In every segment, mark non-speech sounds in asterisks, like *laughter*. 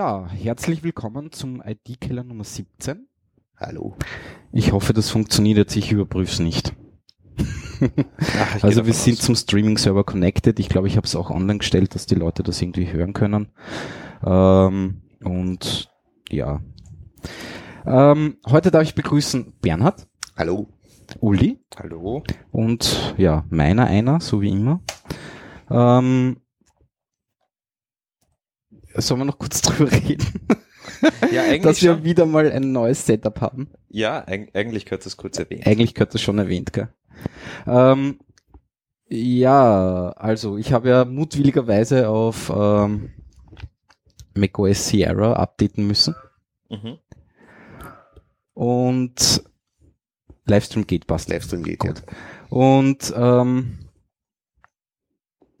Ja, herzlich willkommen zum IT-Keller Nummer 17. Hallo. Ich hoffe, das funktioniert jetzt. Ich überprüfe es nicht. Ach, also wir sind aus. zum Streaming-Server connected. Ich glaube, ich habe es auch online gestellt, dass die Leute das irgendwie hören können. Ähm, und ja. Ähm, heute darf ich begrüßen Bernhard, Hallo. Uli Hallo. und ja, meiner einer, so wie immer. Ähm, sollen wir noch kurz *laughs* drüber reden, Ja, eigentlich dass wir schon. wieder mal ein neues Setup haben? Ja, eig eigentlich gehört das kurz erwähnt. Eigentlich gehört das schon erwähnt, gell? Ähm, ja, also ich habe ja mutwilligerweise auf ähm, macOS Sierra updaten müssen Mhm. und Livestream geht passt. Livestream geht Gut. Und ähm,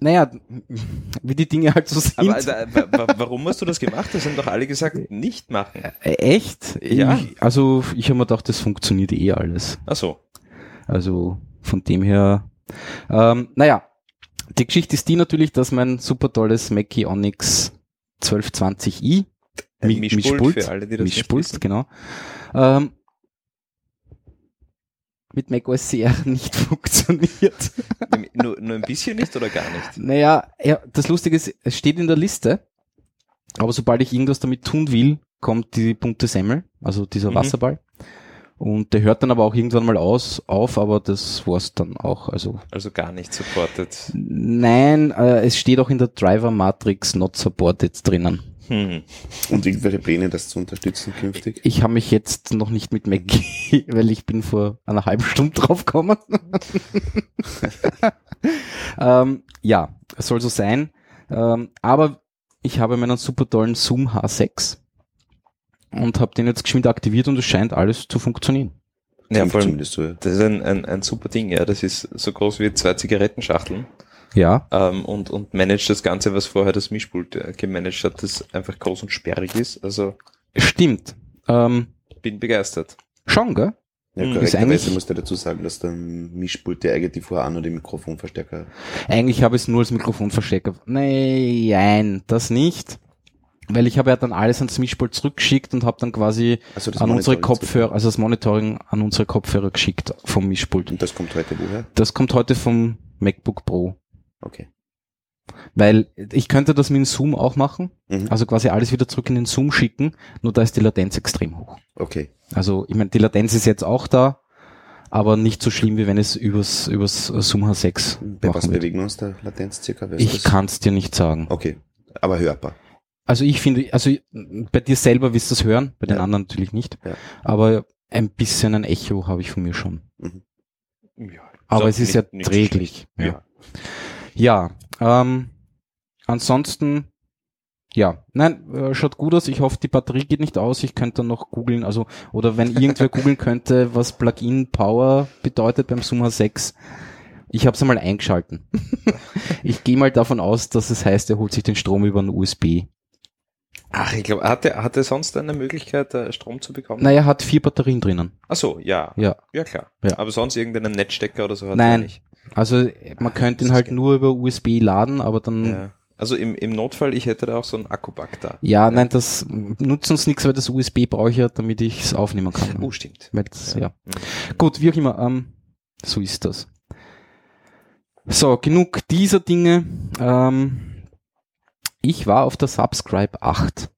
naja, *laughs* wie die Dinge halt so sind. Aber wa- warum hast du das gemacht? Das haben doch alle gesagt, nicht machen. Echt? Ja. Ich, also ich habe mir gedacht, das funktioniert eh alles. Ach so. Also von dem her, ähm, naja, die Geschichte ist die natürlich, dass mein super tolles Mackie Onyx 1220i Ein Mi- Mischpult für alle, die das Mischpult, genau, ähm, mit macOS *laughs* CR nicht funktioniert. nur, nur ein bisschen nicht oder gar nicht? Naja, ja, das Lustige ist, es steht in der Liste, aber sobald ich irgendwas damit tun will, kommt die bunte Semmel, also dieser Mhm. Wasserball. Und der hört dann aber auch irgendwann mal aus, auf, aber das war's dann auch. Also Also gar nicht supported. nein, äh, es steht auch in der Driver Matrix not supported drinnen. Hm. Und irgendwelche Pläne, das zu unterstützen künftig? Ich habe mich jetzt noch nicht mit Mackie, *laughs* weil ich bin vor einer halben Stunde drauf gekommen. *laughs* ähm, ja, es soll so sein. Ähm, aber ich habe meinen super tollen Zoom H6 und habe den jetzt geschwind aktiviert und es scheint alles zu funktionieren. Ja, vor allem, zumindest so. das ist ein, ein, ein super Ding, ja. Das ist so groß wie zwei Zigarettenschachteln Ja, ähm, und, und managt das Ganze, was vorher das Mischpult äh, gemanagt hat, das einfach groß und sperrig ist. Also stimmt. Ähm, bin begeistert. schon, gell? Ja, Hm. Ist korrekterweise musst du dazu sagen, dass der Mischpult der eigentlich vorher auch noch den Mikrofonverstärker hat. Eigentlich habe ich es nur als Mikrofonverstecker. Nein, das nicht. Weil ich habe ja dann alles ans Mischpult zurückgeschickt und habe dann quasi Also das an unsere Monitoring Kopfhörer, also das Monitoring an unsere Kopfhörer geschickt vom Mischpult. Und das kommt heute woher? Das kommt heute vom MacBook Pro. Okay. Weil ich könnte das mit dem Zoom auch machen, Mhm. also quasi alles wieder zurück in den Zoom schicken, nur da ist die Latenz extrem hoch. Okay. Also ich meine, die Latenz ist jetzt auch da, aber nicht so schlimm, wie wenn es übers, übers Zoom H6 Bei was machen wird. bewegen wir uns der Latenz circa? Weißt Ich kann es dir nicht sagen. Okay. Aber hörbar. Also ich finde, also bei dir selber wirst du es hören, bei den Ja. anderen natürlich nicht. Ja. Aber ein bisschen ein Echo habe ich von mir schon. Ja, Aber so es ist nicht- ja nicht so träglich. schlecht. Ja. Ja. Ähm, ansonsten, ja, nein, äh, schaut gut aus. Ich hoffe, die Batterie geht nicht aus. Ich könnte dann noch googeln, also, oder wenn irgendwer *laughs* googeln könnte, was Plugin Power bedeutet beim Zoom H6. Ich habe es einmal eingeschalten. *laughs* ich gehe mal davon aus, dass es heißt, er holt sich den Strom über einen USB. Ach, ich glaube, hat er, hat er sonst eine Möglichkeit, äh, Strom zu bekommen? Naja, hat vier Batterien drinnen. Ach so, ja. Ja. Ja, klar. Ja. Aber sonst irgendeinen Netzstecker oder so hat Nein. er nicht. Also man könnte ihn halt nur über USB laden, aber dann ja, Ja. Also im, im Notfall, ich hätte da auch so einen Akkupack da. nein, das nutzt uns nichts, weil das USB brauche ich ja, damit ich es aufnehmen kann. Oh, stimmt. Das, ja. Mhm. Gut, wie auch immer, ähm, so ist das. So, genug dieser Dinge. Ähm, ich war auf der Subscribe 8.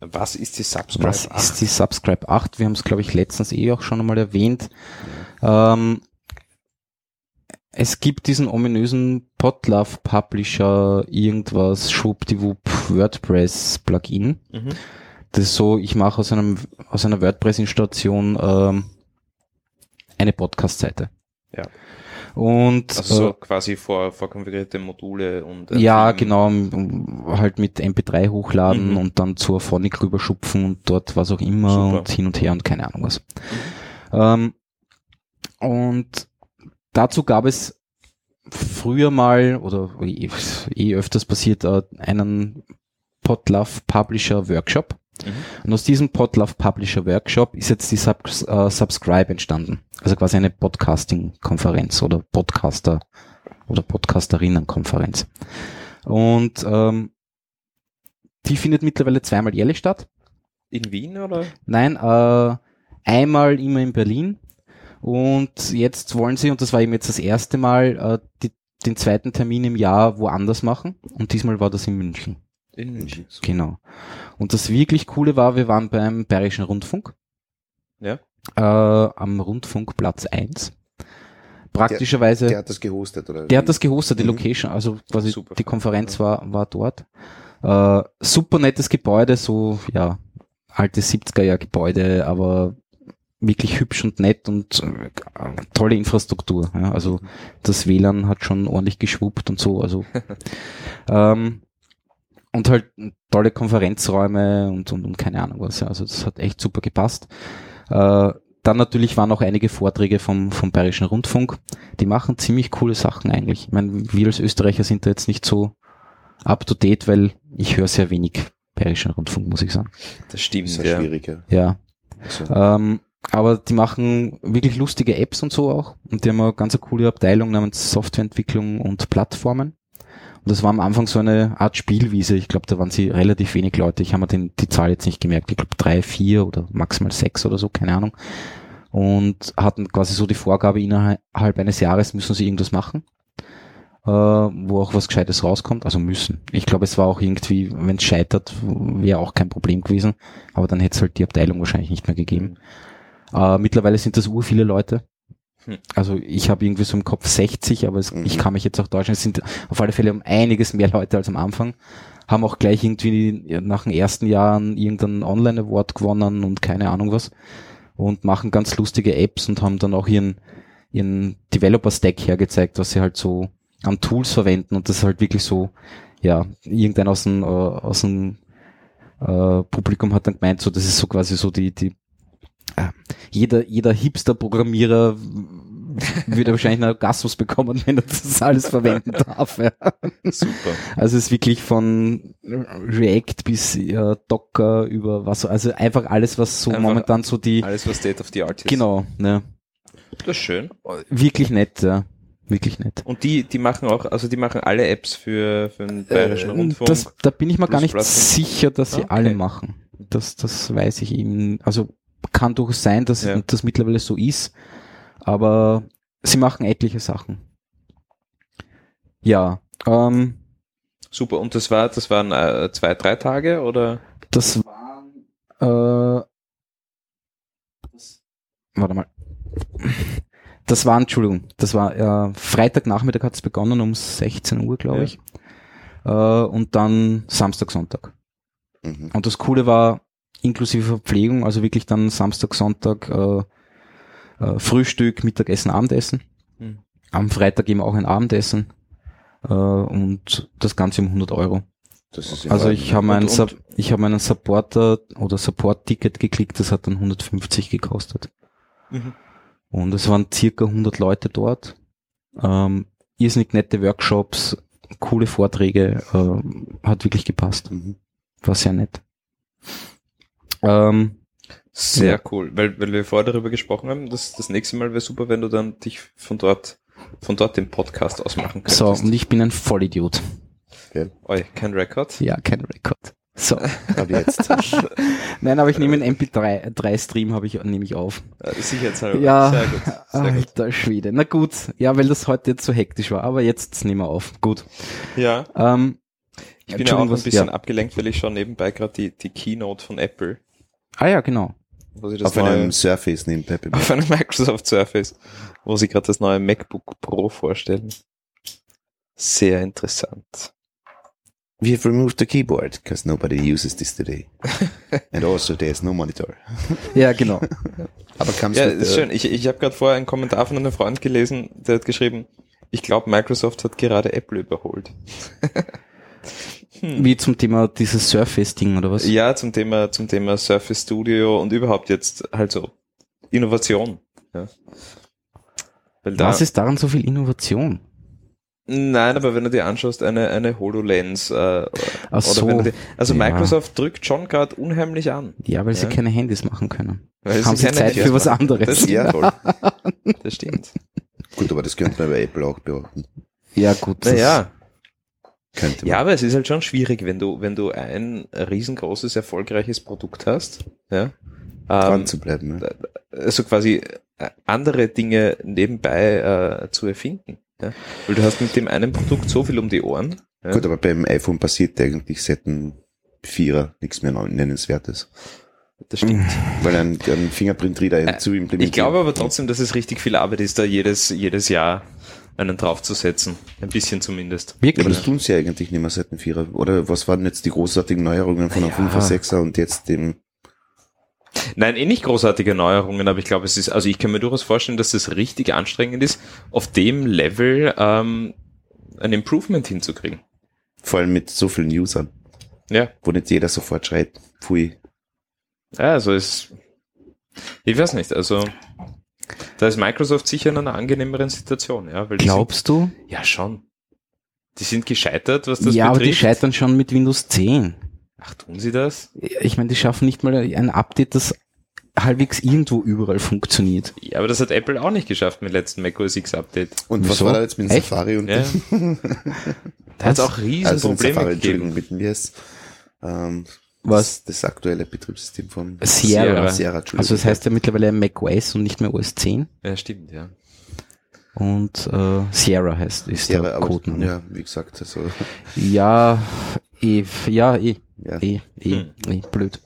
Was ist die Subscribe? Was ist die Subscribe 8? Wir haben es, glaube ich, letztens eh auch schon einmal erwähnt. Ähm, es gibt diesen ominösen Potlove Publisher, irgendwas, schwuppdiwupp, WordPress Plugin. Mhm. Das ist so, ich mache aus einem, aus einer WordPress-Installation ähm, eine Podcast-Seite. Ja. Und Also so äh, quasi vor, vorkonfigurierte Module und äh, ja, genau, halt mit MP3 hochladen Mhm. und dann zur Phonic rüberschupfen und dort was auch immer Super. und hin und her und keine Ahnung was. Ähm, und dazu gab es früher mal oder eh, eh öfters passiert äh, einen Potlove Publisher Workshop. Mhm. Und aus diesem Potlove Publisher Workshop ist jetzt die Subs äh, Subscribe entstanden. Also quasi eine Podcasting-Konferenz oder Podcaster oder Podcasterinnen-Konferenz. Und ähm, die findet mittlerweile zweimal jährlich statt. In Wien oder? Nein, äh, einmal immer in Berlin. Und jetzt wollen sie, und das war eben jetzt das erste Mal, äh, die, den zweiten Termin im Jahr woanders machen. Und diesmal war das in München. In München. Genau. Und das wirklich Coole war, wir waren beim Bayerischen Rundfunk. Ja. Äh, am Rundfunk Platz 1. Praktischerweise, Der der, hat das gehostet, oder? hat das gehostet, die Mhm. Location, also quasi Super. die Konferenz war, war dort. Äh, super nettes Gebäude, so, ja, altes 70er Jahr Gebäude, aber wirklich hübsch und nett und äh, tolle Infrastruktur. Ja, also das WLAN hat schon ordentlich geschwuppt und so. Also *laughs* ähm, und halt tolle Konferenzräume und, und, und keine Ahnung was. Ja. Also das hat echt super gepasst. Äh, dann natürlich waren auch einige Vorträge vom, vom Bayerischen Rundfunk. Die machen ziemlich coole Sachen eigentlich. Ich meine, wir als Österreicher sind da jetzt nicht so up to date, weil ich höre sehr wenig Bayerischen Rundfunk, muss ich sagen. Das stimmt, Sehr ja. schwierig, ja. Ja. Also, Ähm, aber die machen wirklich lustige Apps und so auch. Und die haben eine ganz coole Abteilung namens Softwareentwicklung und Plattformen. Und das war am Anfang so eine Art Spielwiese. Ich glaube, da waren sie relativ wenig Leute. Ich habe mir den, die Zahl jetzt nicht gemerkt. Ich glaube drei, vier oder maximal sechs oder so, keine Ahnung. Und hatten quasi so die Vorgabe, innerhalb eines Jahres müssen sie irgendwas machen, äh, wo auch was Gescheites rauskommt. Also müssen. Ich glaube, es war auch irgendwie, wenn es scheitert, wäre auch kein Problem gewesen. Aber dann hätte es halt die Abteilung wahrscheinlich nicht mehr gegeben. Äh, mittlerweile sind das ur viele Leute. Hm. Also ich habe irgendwie so im Kopf 60, aber es, Mhm. ich kann mich jetzt auch täuschen. Es sind auf alle Fälle um einiges mehr Leute als am Anfang. Haben auch gleich irgendwie nach den ersten Jahren irgendeinen Online-Award gewonnen und keine Ahnung was. Und machen ganz lustige Apps und haben dann auch ihren, ihren Developer-Stack hergezeigt, was sie halt so an Tools verwenden. Und das ist halt wirklich so, ja, irgendein aus dem, äh, aus dem äh, Publikum hat dann gemeint, so das ist so quasi so die, die jeder, jeder Hipster-Programmierer würde wahrscheinlich einen Orgasmus bekommen, wenn er das alles verwenden darf. Ja. Super. Also es ist wirklich von React bis äh, Docker über was, also einfach alles, was so Einfach momentan so die, Alles, was State of the Art ist. genau, ne, Das ist schön. wirklich nett, ja, wirklich nett. Und die, die machen auch, also die machen alle Apps für, für den Bayerischen Äh, Rundfunk. Das, da bin ich mir gar nicht Plattform. sicher, dass sie Okay. alle machen. Das, das weiß ich eben. Also kann durchaus sein, dass Ja. das mittlerweile so ist, aber sie machen etliche Sachen. Ja, ähm, Super. Und das war, das waren äh, zwei, drei Tage oder? das waren, äh, das, warte mal. Das war, Entschuldigung, das war äh, Freitagnachmittag hat es begonnen um 16 Uhr, glaube Ja. ich. Äh, und dann Samstag, Sonntag. mhm. Und das Coole war, inklusive Verpflegung, also wirklich dann Samstag, Sonntag äh, äh, Frühstück, Mittagessen, Abendessen. Hm. Am Freitag eben auch ein Abendessen. Äh, und das Ganze um 100 Euro. Also ich habe meinen, ich habe meinen Supporter oder Support-Ticket geklickt, das hat dann 150 gekostet. Mhm. Und es waren circa 100 Leute dort. Ähm, irrsinnig nette Workshops, coole Vorträge, äh, hat wirklich gepasst. Mhm. War sehr nett. Ähm, Sehr Ja. cool, weil, weil wir vorher darüber gesprochen haben, dass das nächste Mal wäre super, wenn du dann dich von dort, von dort den Podcast ausmachen könntest. so, und ich bin ein Vollidiot. Oi, kein Rekord. Ja, kein Rekord. So. *laughs* Aber jetzt. *laughs* Nein, aber ich nehme einen MP3-Stream, habe ich, nehme ich auf. Sicherheitshalber. Ja, Sehr gut. Sehr gut. alter Schwede. Na gut, ja, weil das heute jetzt so hektisch war, aber jetzt nehmen wir auf. Gut. Ja, Ähm, ich bin ja auch ein was- bisschen ja. abgelenkt, weil ich schaue nebenbei gerade die, die Keynote von Apple, Ah ja, genau. wo sie das Auf einem Surface neben Pepe. *laughs* auf einem Microsoft Surface, wo sie gerade das neue MacBook Pro vorstellen. Sehr interessant. We have removed the keyboard because nobody uses this today. *laughs* And also there's no monitor. *laughs* Ja, genau. Aber comes Ja, ist schön. Ich, ich habe gerade vorher einen Kommentar von einem Freund gelesen, der hat geschrieben, ich glaube, Microsoft hat gerade Apple überholt. Wie zum Thema dieses Surface-Ding oder was? Ja, zum Thema, zum Thema Surface Studio und überhaupt jetzt halt so Innovation. Ja. Weil da, Was ist daran so viel Innovation? nein, aber wenn du dir anschaust, eine, eine HoloLens, äh, oder Ach so. wenn du dir, also Ja. Microsoft drückt schon gerade unheimlich an. Ja, weil sie Ja. keine Handys machen können. Weil Haben sie keine Zeit Handys für was machen. anderes? Das, Ja, *laughs* voll. das stimmt. Gut, aber das könnte man bei Apple auch beobachten. Ja, gut. das- Naja, Könnte man. Ja, aber es ist halt schon schwierig, wenn du, wenn du ein riesengroßes, erfolgreiches Produkt hast, ja, dran ähm, zu bleiben. Ne? also quasi äh, andere Dinge nebenbei äh, zu erfinden. Ja? Weil du hast mit dem einen Produkt so viel um die Ohren. Ja? Gut, aber beim iPhone passiert eigentlich seit dem Vierer nichts mehr Nennenswertes. Das stimmt. *laughs* Weil ein, ein Fingerprint-Reader zu implementieren. Ich glaube aber trotzdem, dass es richtig viel Arbeit ist, da jedes, jedes Jahr einen draufzusetzen. Ein bisschen zumindest. Ja, aber Wirklich? das tun sie ja eigentlich nicht mehr seit dem Vierer. Oder was waren jetzt die großartigen Neuerungen von einem Ja. 5er, 6er und jetzt dem Nein, eh nicht großartige Neuerungen, aber ich glaube, es ist, also ich kann mir durchaus vorstellen, dass das richtig anstrengend ist, auf dem Level ähm, ein Improvement hinzukriegen. vor allem mit so vielen Usern, Ja, wo nicht jeder sofort schreit, pfui. ja also es, ich weiß nicht, also da ist Microsoft sicher in einer angenehmeren Situation, ja, Glaubst du? sind, ja schon. Die sind gescheitert, was das ja, aber die betrifft. scheitern schon mit Windows 10. Ach, tun sie das? Ich meine, die schaffen nicht mal ein Update, das halbwegs irgendwo überall funktioniert. Ja, aber das hat Apple auch nicht geschafft mit letzten macOS X Update. Und was Wieso? war da jetzt mit dem Echt? Safari und Ja. *laughs* Da hat es auch riesen also mit Probleme Safari, gegeben. Entschuldigung, mit dem yes, ähm, Was? Das, das aktuelle Betriebssystem von Sierra. Sierra. Also das heißt ja mittlerweile macOS und nicht mehr OS 10. Ja, stimmt, ja. Und äh, Sierra heißt ist Sierra, der aber, Codename. ja, wie gesagt, also, *laughs* Ja, eh, ja, eh, ja. eh, eh, Hm. eh, blöd.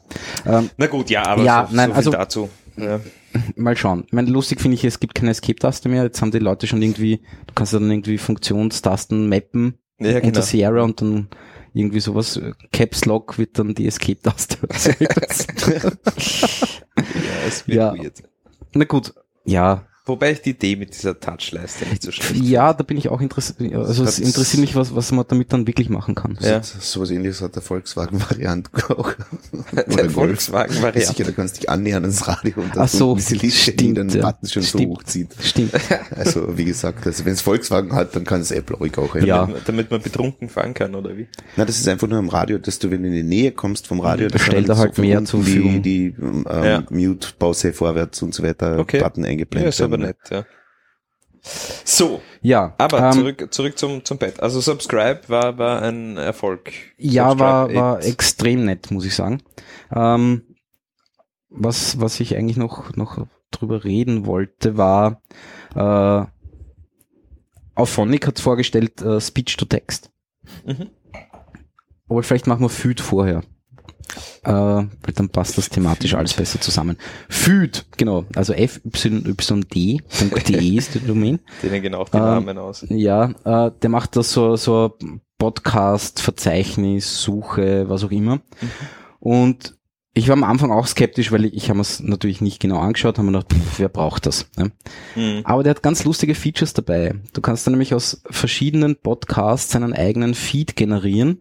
Ähm, Na gut, ja, aber Ja, so, nein, so viel also- dazu. Ja. *laughs* mal schauen. Ich meine, lustig finde ich, es gibt keine Escape-Taste mehr. Jetzt haben die Leute schon irgendwie, du kannst ja dann irgendwie Funktionstasten mappen Ja, unter genau. Sierra und dann irgendwie sowas, äh, Caps Lock wird dann die Escape-Taste. *laughs* *laughs* Ja, es wird Ja. weird. Na gut, ja, Wobei ich die Idee mit dieser Touchleiste nicht so schlecht ja, da bin ich auch interessiert. Also es interessiert mich, was, was man damit dann wirklich machen kann. Ja. So, sowas ähnliches hat der Volkswagen-Variant *laughs* auch. Der Golf. Volkswagen-Variante. Sicher, da kannst du dich annähern ans Radio und Ach so, diese Liste, die stimmt, den ja. Button schon so Stimmt. hochzieht. Stimmt. *laughs* *laughs* Also, wie gesagt, also wenn es Volkswagen hat, dann kann es Apple ruhig auch. Ja. Damit, damit man betrunken fahren kann, oder wie? Na, das ist einfach nur am Radio, dass du, wenn du in die Nähe kommst vom Radio, Da stellt er halt mehr zur die, Verfügung. die ähm, Ja. Mute, Pause, vorwärts und so weiter Okay. Button Ja, eingeblendet ist aber nett, ja. So, Ja, aber ähm, zurück, zurück zum, zum Bett. Also Subscribe war, war ein Erfolg. Ja, war, Subscribe war 8. extrem nett, muss ich sagen. Ähm, was, was ich eigentlich noch, noch drüber reden wollte, war, äh, Auphonic hat vorgestellt äh, Speech to Text. Mhm. Aber vielleicht machen wir Feed vorher. Äh, weil dann passt das thematisch alles besser zusammen. Feed, genau. Also fyyd.de *laughs* ist die Domain. Denen gehen auch die Ähm, Namen aus. Ja, äh, der macht das so, so Podcast, Verzeichnis, Suche, was auch immer. Und ich war am Anfang auch skeptisch, weil ich, ich habe es natürlich nicht genau angeschaut, habe mir gedacht, pff, wer braucht das? Ne? Mhm. Aber der hat ganz lustige Features dabei. Du kannst dann nämlich aus verschiedenen Podcasts einen eigenen Feed generieren.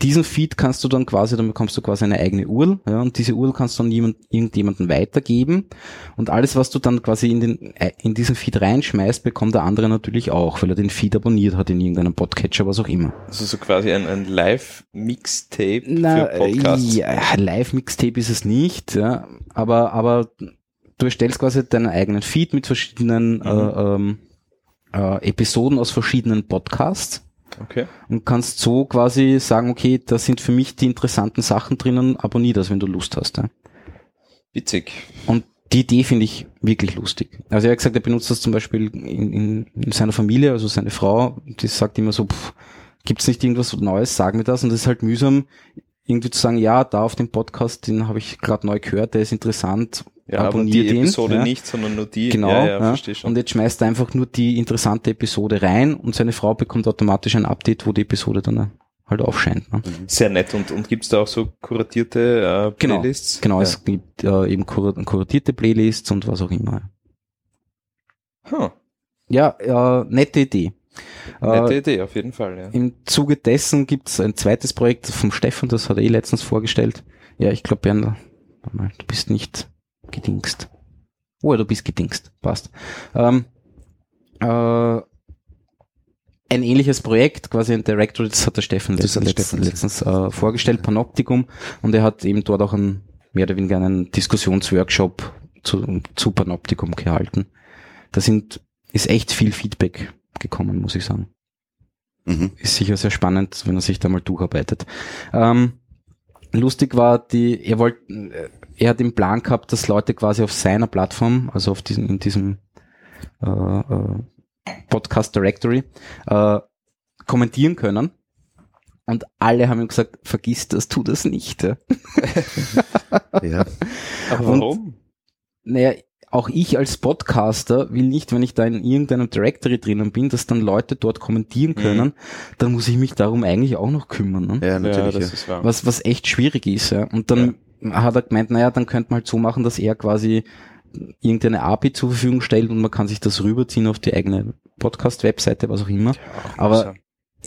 Diesen Feed kannst du dann quasi, dann bekommst du quasi eine eigene URL, ja, und diese URL kannst du dann jemand, irgendjemanden weitergeben. Und alles, was du dann quasi in den, äh, in diesen Feed reinschmeißt, bekommt der andere natürlich auch, weil er den Feed abonniert hat in irgendeinem Podcatcher, was auch immer. Also so quasi ein, ein Live-Mixtape für Podcasts. ja, Live-Mixtape ist es nicht, ja, aber, aber du erstellst quasi deinen eigenen Feed mit verschiedenen Mhm. äh, ähm, äh, Episoden aus verschiedenen Podcasts Okay. und kannst so quasi sagen, okay, da sind für mich die interessanten Sachen drinnen, abonnier das, wenn du Lust hast. Ja. Witzig. Und die Idee finde ich wirklich lustig. Also er hat gesagt, er benutzt das zum Beispiel in, in, in seiner Familie, also seine Frau, die sagt immer so, pff, gibt's nicht irgendwas Neues, sag mir das. Und das ist halt mühsam, irgendwie zu sagen, ja, da auf dem Podcast, den habe ich gerade neu gehört, der ist interessant, Ja, aber abonnier die den. Episode ja. nicht, sondern nur die. Genau, ja, ja, verstehe schon. und jetzt schmeißt er einfach nur die interessante Episode rein und seine Frau bekommt automatisch ein Update, wo die Episode dann äh, halt aufscheint. Ne? Sehr nett. Und, und gibt's da auch so kuratierte äh, Genau, Playlists? Genau, ja. es gibt äh, eben kur kuratierte Playlists und was auch immer. Huh. Ja, äh, nette Idee. Nette Äh, Idee, auf jeden Fall. Ja. Im Zuge dessen gibt es ein zweites Projekt vom Stefan, das hat er eh letztens vorgestellt. Ja, ich glaube, Bernd, du bist nicht gedingst. Oh, du bist gedingst, passt. Ähm, äh, ein ähnliches Projekt, quasi ein Directory, das hat der Stefan Das letztens, Stefan letztens äh, vorgestellt, Panoptikum, und er hat eben dort auch einen, mehr oder weniger einen Diskussionsworkshop zu, zu Panoptikum gehalten. Da sind, ist echt viel Feedback gekommen, muss ich sagen. Mhm. ist sicher sehr spannend, wenn er sich da mal durcharbeitet. Ähm, lustig war die, er wollte, äh, er hat den Plan gehabt, dass Leute quasi auf seiner Plattform, also auf diesem, in diesem äh, äh, Podcast Directory, äh, kommentieren können. Und alle haben ihm gesagt, vergiss das, tu das nicht. Ja. *laughs* Ja. Aber Und- warum? Naja, auch ich als Podcaster will nicht, wenn ich da in irgendeinem Directory drinnen bin, dass dann Leute dort kommentieren können, dann muss ich mich darum eigentlich auch noch kümmern. Ne? ja, Ja, natürlich. das Ja, ist wahr. Was, was echt schwierig ist. Ja. Und dann hat er gemeint, naja, dann könnte man halt so machen, dass er quasi irgendeine API zur Verfügung stellt und man kann sich das rüberziehen auf die eigene Podcast-Webseite, was auch immer. Aber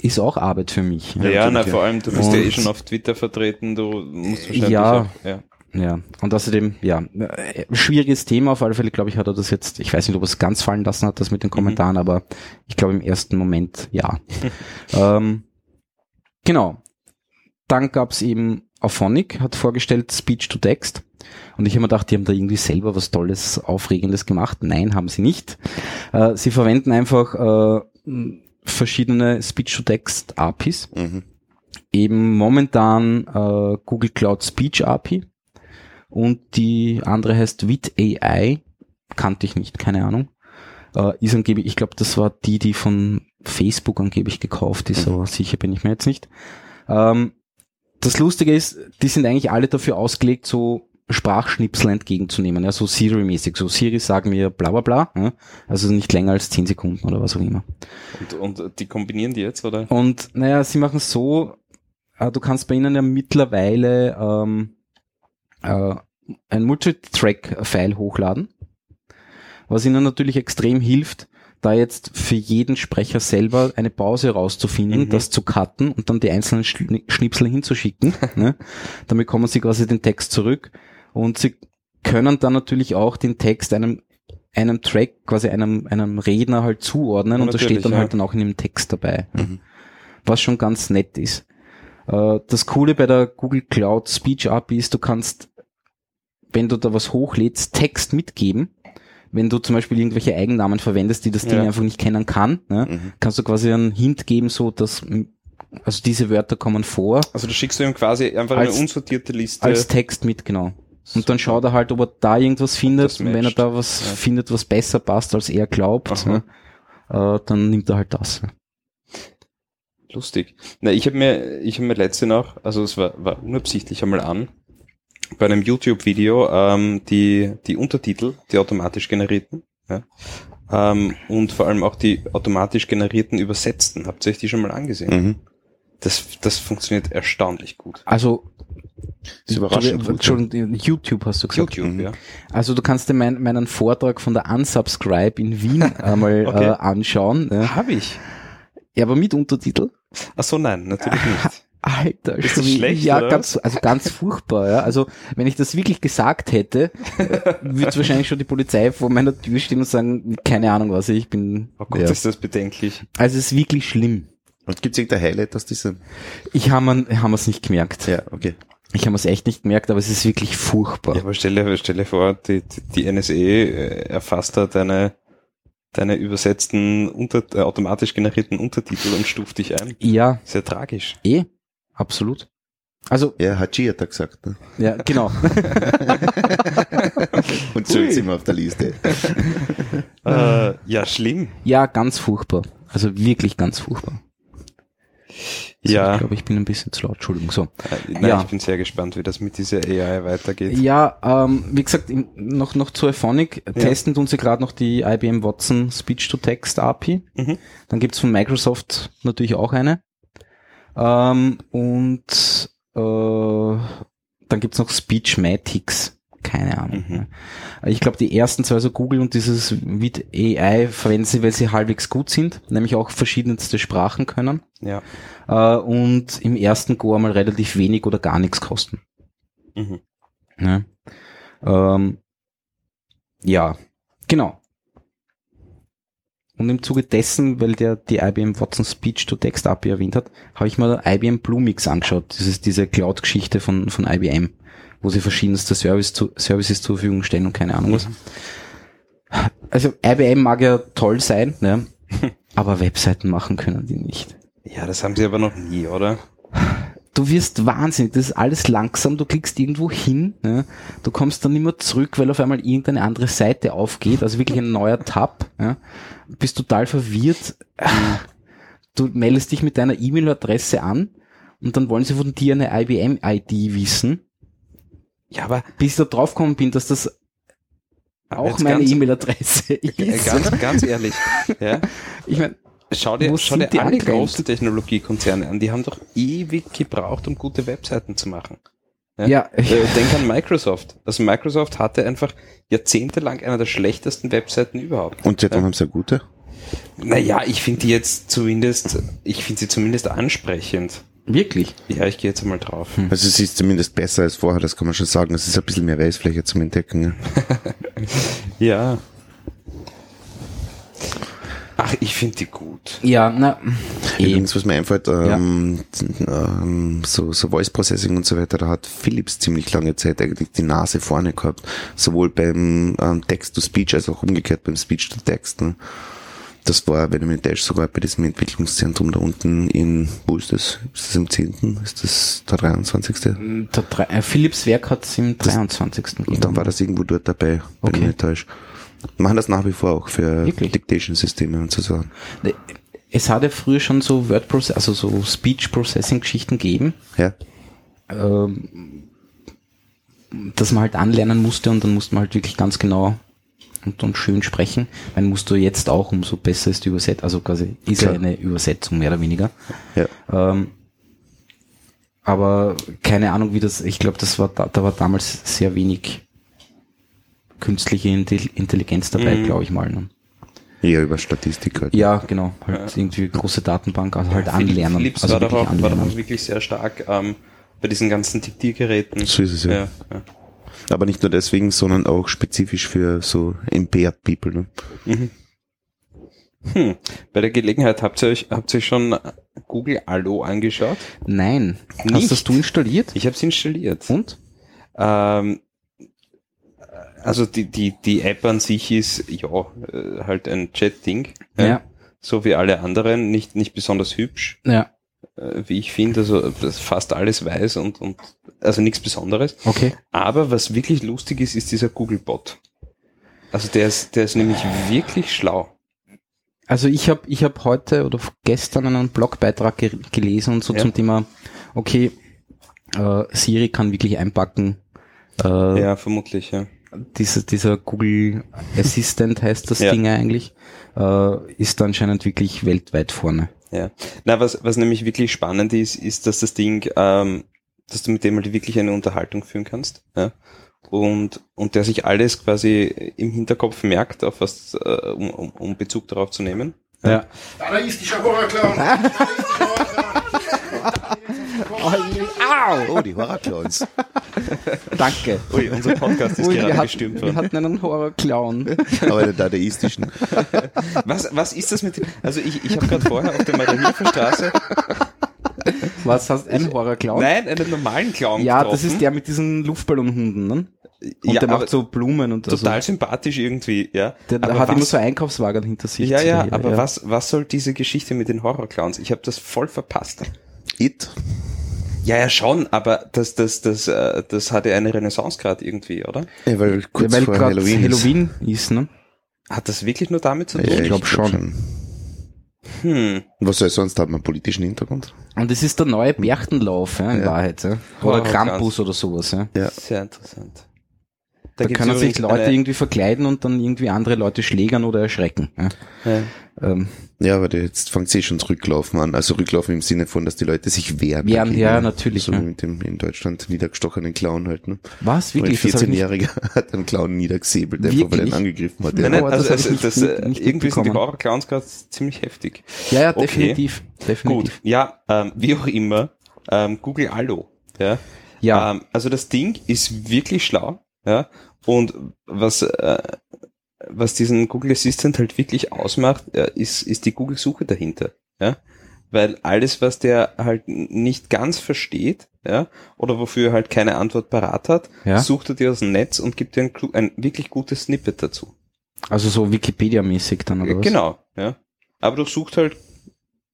ist auch Arbeit für mich. ja, ja, na, vor allem, du bist ja eh Und- schon auf Twitter vertreten, du musst wahrscheinlich Ja. auch, ja. Ja, und außerdem, ja, äh, schwieriges Thema. Auf alle Fälle, glaube ich, hat er das jetzt, ich weiß nicht, ob er es ganz fallen lassen hat, das mit den Kommentaren, aber ich glaube im ersten Moment ja. *laughs* ähm, genau. Dann gab's eben Auphonic, hat vorgestellt Speech to Text. Und ich habe mir gedacht, die haben da irgendwie selber was Tolles, Aufregendes gemacht. Nein, haben sie nicht. Äh, sie verwenden einfach äh, verschiedene Speech to Text APIs Mhm. eben momentan äh, Google Cloud Speech API und die andere heißt Wit AI, kannte ich nicht, keine Ahnung. Äh, ist angeblich, ich glaube, das war die, die von Facebook angeblich gekauft ist, aber sicher bin ich mir jetzt nicht. Ähm, das Lustige ist, die sind eigentlich alle dafür ausgelegt, so Sprachschnipsel entgegenzunehmen, ja, so Siri-mäßig, so Siri sagen mir bla bla bla, ja, also nicht länger als 10 Sekunden oder was auch immer. Und, und die kombinieren die jetzt, oder? Und naja, sie machen es so, äh, du kannst bei ihnen ja mittlerweile ähm, äh, ein Multitrack-File hochladen, was ihnen natürlich extrem hilft, da jetzt für jeden Sprecher selber eine Pause rauszufinden, Mhm. das zu cutten und dann die einzelnen Schni- Schnipsel hinzuschicken. *laughs* ne? Damit kommen sie quasi den Text zurück und sie können dann natürlich auch den Text einem einem Track, quasi einem, einem Redner halt zuordnen Ja, und das steht dann ja. halt dann auch in dem Text dabei. Mhm. Was schon ganz nett ist. Äh, Das Coole bei der Google Cloud Speech API ist, du kannst, wenn du da was hochlädst, Text mitgeben. Wenn du zum Beispiel irgendwelche Eigennamen verwendest, die das Ding Ja. einfach nicht kennen kann, ne, Mhm. kannst du quasi einen Hint geben, so dass, also diese Wörter kommen vor, Also du schickst du ihm quasi einfach Als- eine unsortierte Liste. als Text mit, genau. Und dann schaut er halt, ob er da irgendwas findet. Und wenn er da was Ja. findet, was besser passt, als er glaubt, ne, äh, dann nimmt er halt das. Lustig. Na, ich habe mir, ich habe mir letzte noch, also es war, war unabsichtlich einmal an, bei einem YouTube-Video ähm, die, die Untertitel, die automatisch generierten, ja, ähm, und vor allem auch die automatisch generierten Übersetzten. Habt ihr euch die schon mal angesehen? Mhm. Das, das funktioniert erstaunlich gut. Also, ist überraschend Entschuldigung, YouTube hast du gesagt. YouTube, Mhm. ja. Also du kannst dir mein, meinen Vortrag von der Unsubscribe in Wien einmal *laughs* Okay. äh, anschauen. Ja. Habe ich. ja, aber mit Untertitel. Ach so, nein, natürlich *laughs* nicht. Alter, Ist das schlecht, ja, oder ganz, also ganz furchtbar. Ja. Also wenn ich das wirklich gesagt hätte, würde wahrscheinlich schon die Polizei vor meiner Tür stehen und sagen, keine Ahnung was, ich bin. Oh Gott, ja. ist das bedenklich. Also es ist wirklich schlimm. Und gibt's irgendein Highlight aus diesem? Ich habe es nicht gemerkt. Ja, okay. Ich habe es echt nicht gemerkt, aber es ist wirklich furchtbar. Ja, aber stell dir, stell dir vor, die, die, NSA äh, erfasst da deine, deine übersetzten, unter, äh, automatisch generierten Untertitel und stuft dich ein. Ja, Sehr tragisch. eh, absolut. Also, Ja, Hachi hat er gesagt. Ne? ja, genau. *laughs* Und so sind wir auf der Liste. *laughs* Äh, ja, schlimm. Ja, ganz furchtbar. Also wirklich ganz furchtbar. So, Ja, Ich glaube, ich bin ein bisschen zu laut. Entschuldigung. So. äh, nein, ja. ich bin sehr gespannt, wie das mit dieser AI weitergeht. Ja, ähm, wie gesagt, noch, noch zu Iphonic. Testen tun sie gerade noch die IBM Watson Speech-to-Text API. Mhm. Dann gibt's von Microsoft natürlich auch eine. Ähm, und äh, dann gibt's noch Speechmatics. Keine Ahnung. Mhm. Ich glaube, die ersten zwei, also Google und dieses Vid AI, verwenden sie, weil sie halbwegs gut sind, nämlich auch verschiedenste Sprachen können. Ja. Äh, und im ersten Go mal relativ wenig oder gar nichts kosten. Mhm. Ne? Ähm, ja, genau. Und im Zuge dessen, weil der die IBM Watson Speech to Text API erwähnt hat, habe ich mal IBM Bluemix angeschaut. Das ist diese Cloud-Geschichte von, von IBM, wo sie verschiedenste Service zu, Services zur Verfügung stellen und keine Ahnung was. Also IBM mag ja toll sein, ne? *laughs* aber Webseiten machen können die nicht. Ja, das haben sie aber noch nie, oder? Du wirst wahnsinnig, das ist alles langsam, du klickst irgendwo hin, ja, du kommst dann nicht mehr zurück, weil auf einmal irgendeine andere Seite aufgeht, also wirklich ein neuer Tab, ja, bist total verwirrt, du meldest dich mit deiner E-Mail-Adresse an und dann wollen sie von dir eine IBM-ID wissen, Ja, aber bis ich da draufgekommen bin, dass das auch meine E-Mail-Adresse *laughs* ist. ganz, ganz ehrlich, ja. Ich meine, Schau dir, schau dir die alle angrenzt? großen Technologiekonzerne an. Die haben doch ewig gebraucht, um gute Webseiten zu machen. Ja. ja, Äh, Denk an Microsoft. Also Microsoft hatte einfach jahrzehntelang einer der schlechtesten Webseiten überhaupt. Und wann Ja. haben sie eine gute? Naja, ich finde die jetzt zumindest, ich finde sie zumindest ansprechend. wirklich. Ja, ich gehe jetzt einmal drauf. Also es ist zumindest besser als vorher, das kann man schon sagen. Es ist ein bisschen mehr Weißfläche zum Entdecken. Ja. *laughs* Ja. Ach, ich finde die gut. Ja, na. Übrigens, was mir einfällt, ähm, ähm, so, so Voice Processing und so weiter, da hat Philips ziemlich lange Zeit eigentlich die Nase vorne gehabt. Sowohl beim ähm, Text-to-Speech als auch umgekehrt beim Speech-to-Text. Ne? Das war, wenn ich mich täusche, sogar bei diesem Entwicklungszentrum da unten in, wo ist das? Ist das im 10.? Ist das der 23.? Der drei, äh, Philips Werk hat es im 23. Und dann war das irgendwo dort dabei, wenn Okay. ich mich nicht täusche. Machen das nach wie vor auch für? Dictation-Systeme und so Sachen. Es hat ja früher schon so Word Process, also so Speech Processing Geschichten gegeben, Ja. ähm, dass man halt anlernen musste und dann musste man halt wirklich ganz genau und, und schön sprechen. Man musst du jetzt auch, umso besser ist die Übersetzung, also quasi ist ja eine Übersetzung mehr oder weniger. Ja. Ähm, aber keine Ahnung, wie das, ich glaube, das war da, da war damals sehr wenig künstliche Intelli- Intelligenz dabei, Mhm. glaube ich mal. Ne? Eher über Statistik halt. Ja, genau, halt irgendwie große Datenbank, also halt anlernen. Philips also war, doch wirklich auch, war anlernen. auch wirklich sehr stark ähm, bei diesen ganzen Diktiergeräten. So ist es ja. ja, ja. Aber nicht nur deswegen, sondern auch spezifisch für so impaired people. Ne? Hm. Bei der Gelegenheit habt ihr euch, habt ihr euch schon Google Allo angeschaut? Nein. Nicht? Hast das du installiert? Ich habe es installiert. Und? Ähm, also die, die, die App an sich ist ja äh, halt ein Chat-Ding. Ja. So wie alle anderen, nicht, nicht besonders hübsch, Ja. äh, wie ich finde. Also fast alles weiß und, und also nichts Besonderes. Okay. Aber was wirklich lustig ist, ist dieser Google-Bot. Also der ist, der ist nämlich wirklich schlau. Also ich habe ich hab heute oder gestern einen Blogbeitrag ge gelesen und so Ja. zum Thema, okay, äh, Siri kann wirklich einpacken. Äh, Ja, vermutlich, ja. Dieser, dieser Google Assistant heißt das Ja. Ding eigentlich, äh, ist anscheinend wirklich weltweit vorne. Ja. Na, was, was nämlich wirklich spannend ist, ist, dass das Ding, ähm, dass du mit dem halt wirklich eine Unterhaltung führen kannst. Ja? Und, und der sich alles quasi im Hinterkopf merkt, auf was, äh, um, um, um Bezug darauf zu nehmen. Ja. Da ist die Horrorclown. Horrorclown. Oh, die Horrorclowns. *laughs* Danke. Ui, unser Podcast ist Ui, gerade wir, hatten, gestürmt wir worden. hatten einen Horror-Clown. Aber der dadaistischen. *laughs* Was, was ist das mit dem, also ich, ich habe gerade vorher auf der Maria-Hilfer-Straße, Was hast du? Ein Horror-Clown? nein, einen normalen Clown Ja, getroffen. das ist der mit diesen Luftballonhunden, ne? Und ja, der macht so Blumen und total also, sympathisch irgendwie, ja. der, aber hat was, immer so Einkaufswagen hinter sich. Ja, ja, So, aber was, was soll diese Geschichte mit den Horrorclowns? Ich habe das voll verpasst. It. Ja, ja, schon, aber das, das, das, äh, das hat ja eine Renaissance gerade irgendwie, oder? Ja, weil kurz Ja, weil vor gerade Halloween, Halloween, ist. ne? Hat das wirklich nur damit zu ist. tun? Ja, Ich glaub schon. Hm. Was soll sonst haben? Einen politischen Hintergrund? Und es ist der neue Berchtenlauf, ja, in Ja. Wahrheit. Ja. Oder Oh, Krampus oder sowas. Ja. Ja. Sehr interessant. Da, gibt's kann sich Leute eine- irgendwie verkleiden und dann irgendwie andere Leute schlägern oder erschrecken. Ja. Ja. Ähm, Ja, aber jetzt fängt sie schon zurücklaufen an. Also rücklaufen im Sinne von, dass die Leute sich wehren. Wehren, dagegen. ja, natürlich, So ja. mit dem in Deutschland niedergestochenen Clown halt. Ne? was? Ein Wirklich? Nicht- 14-Jähriger *laughs* hat einen Clown niedergesäbelt, einfach weil er ihn angegriffen hat. Nein, Ja. nein, also, das also nicht das, äh, nicht irgendwie sind die mitbekommen. Horrorclowns gerade ziemlich heftig. Ja, ja, Okay. definitiv. Gut, definitiv. ja, ähm, wie auch immer, ähm, Google Allo, ja. Ja, Ähm, also das Ding ist wirklich schlau, ja. Und was, äh, was diesen Google Assistant halt wirklich ausmacht, äh, ist, ist die Google-Suche dahinter, ja. Weil alles, was der halt nicht ganz versteht, ja, oder wofür er halt keine Antwort parat hat, Ja. sucht er dir aus dem Netz und gibt dir ein, ein wirklich gutes Snippet dazu. also so Wikipedia-mäßig dann oder was? Genau, ja. Aber du suchst halt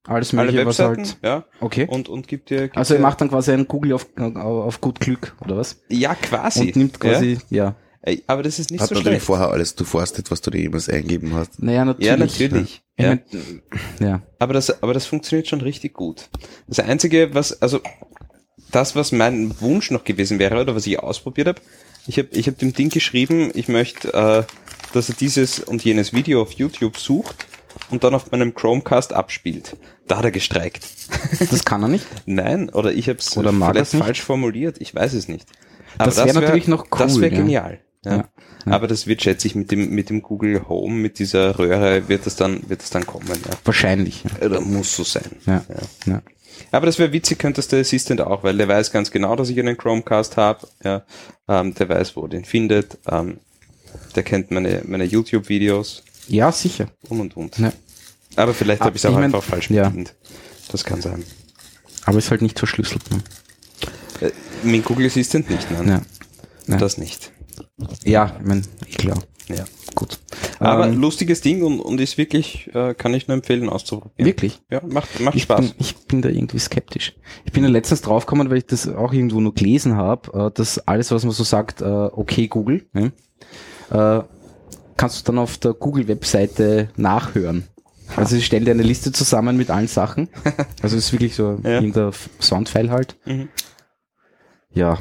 Alles alle mögliche, was Webseiten, halt. ja, Okay. und, und gibt dir, gibt Also er macht dann quasi ein Google auf, auf gut Glück, oder was? ja, quasi. Und nimmt quasi, ja. Ja? Aber das ist nicht Hat so natürlich schlecht. vorher alles durchforstet, was du dir jemals eingeben hast. Naja, natürlich. Ja, natürlich. Ich Ja. mein, ja. Aber das, aber das funktioniert schon richtig gut. Das Einzige, was, also das, was mein Wunsch noch gewesen wäre oder was ich ausprobiert habe, ich habe ich hab dem Ding geschrieben, ich möchte, äh, dass er dieses und jenes Video auf YouTube sucht und dann auf meinem Chromecast abspielt. Da hat er gestreikt. *laughs* Das kann er nicht. Nein, oder ich habe es vielleicht falsch formuliert, ich weiß es nicht. Das wär natürlich noch Das cool, wäre ja. genial. Ja. Ja. Aber das wird, schätze ich, mit dem, mit dem Google Home, mit dieser Röhre, wird das dann, wird das dann kommen, ja. Wahrscheinlich. Ja. Oder muss so sein. Ja. Ja. ja. Aber das wäre witzig, könntest der Assistant auch, weil der weiß ganz genau, dass ich einen Chromecast habe. Ja, ähm, der weiß, wo er den findet. Ähm, der kennt meine, meine YouTube-Videos ja sicher. und und und. Ja. Aber vielleicht Ah, habe ich es auch ich mein, einfach falsch ja. bedient. Das kann sein. Aber ist halt nicht verschlüsselt. Ne? Äh, mit Google Assistant nicht, nein. Ja. Das nicht. Ja, ich mein, klar. Ja. Gut. Aber Ähm, lustiges Ding und, und ist wirklich, äh, kann ich nur empfehlen auszuprobieren. wirklich? Ja, macht, macht Ich Spaß. bin, ich bin da irgendwie skeptisch. Ich bin ja letztens draufgekommen, weil ich das auch irgendwo nur gelesen habe, äh, dass alles, was man so sagt, äh, okay Google, ne? äh, kannst du dann auf der Google-Webseite nachhören. Also sie stellen dir eine Liste zusammen mit allen Sachen. *laughs* Also es ist wirklich so Ja. in der Soundfile halt. Mhm. Ja.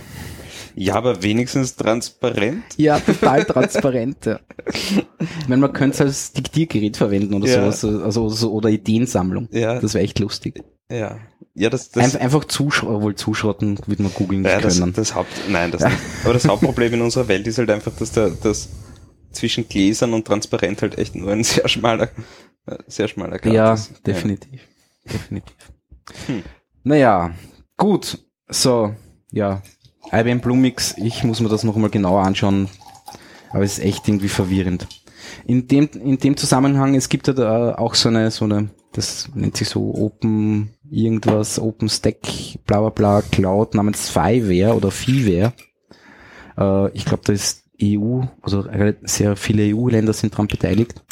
Ja, aber wenigstens transparent. Ja, total transparent. Ja. Ich meine, man könnte es als Diktiergerät verwenden oder Ja. sowas, also so, oder Ideensammlung. Ja. Das wäre echt lustig. Ja. Ja, das, das, Einf einfach zuschrotten, wohl zuschrotten würde man googeln Ja, das, können. das Haupt, nein, das nicht. Aber das Hauptproblem in unserer Welt ist halt einfach, dass der, das zwischen Gläsern und transparent halt echt nur ein sehr schmaler, sehr schmaler Grad ja, ist. definitiv. Definitiv. Hm. Naja, gut. So, ja. IBM Blumix, ich muss mir das noch mal genauer anschauen. Aber es ist echt irgendwie verwirrend. In dem, in dem Zusammenhang, es gibt ja da auch so eine, so eine, das nennt sich so Open irgendwas, Open Stack, bla bla bla, Cloud namens Fiware oder Fiware. Äh, ich glaube, da ist EU, also sehr viele EU-Länder sind dran beteiligt.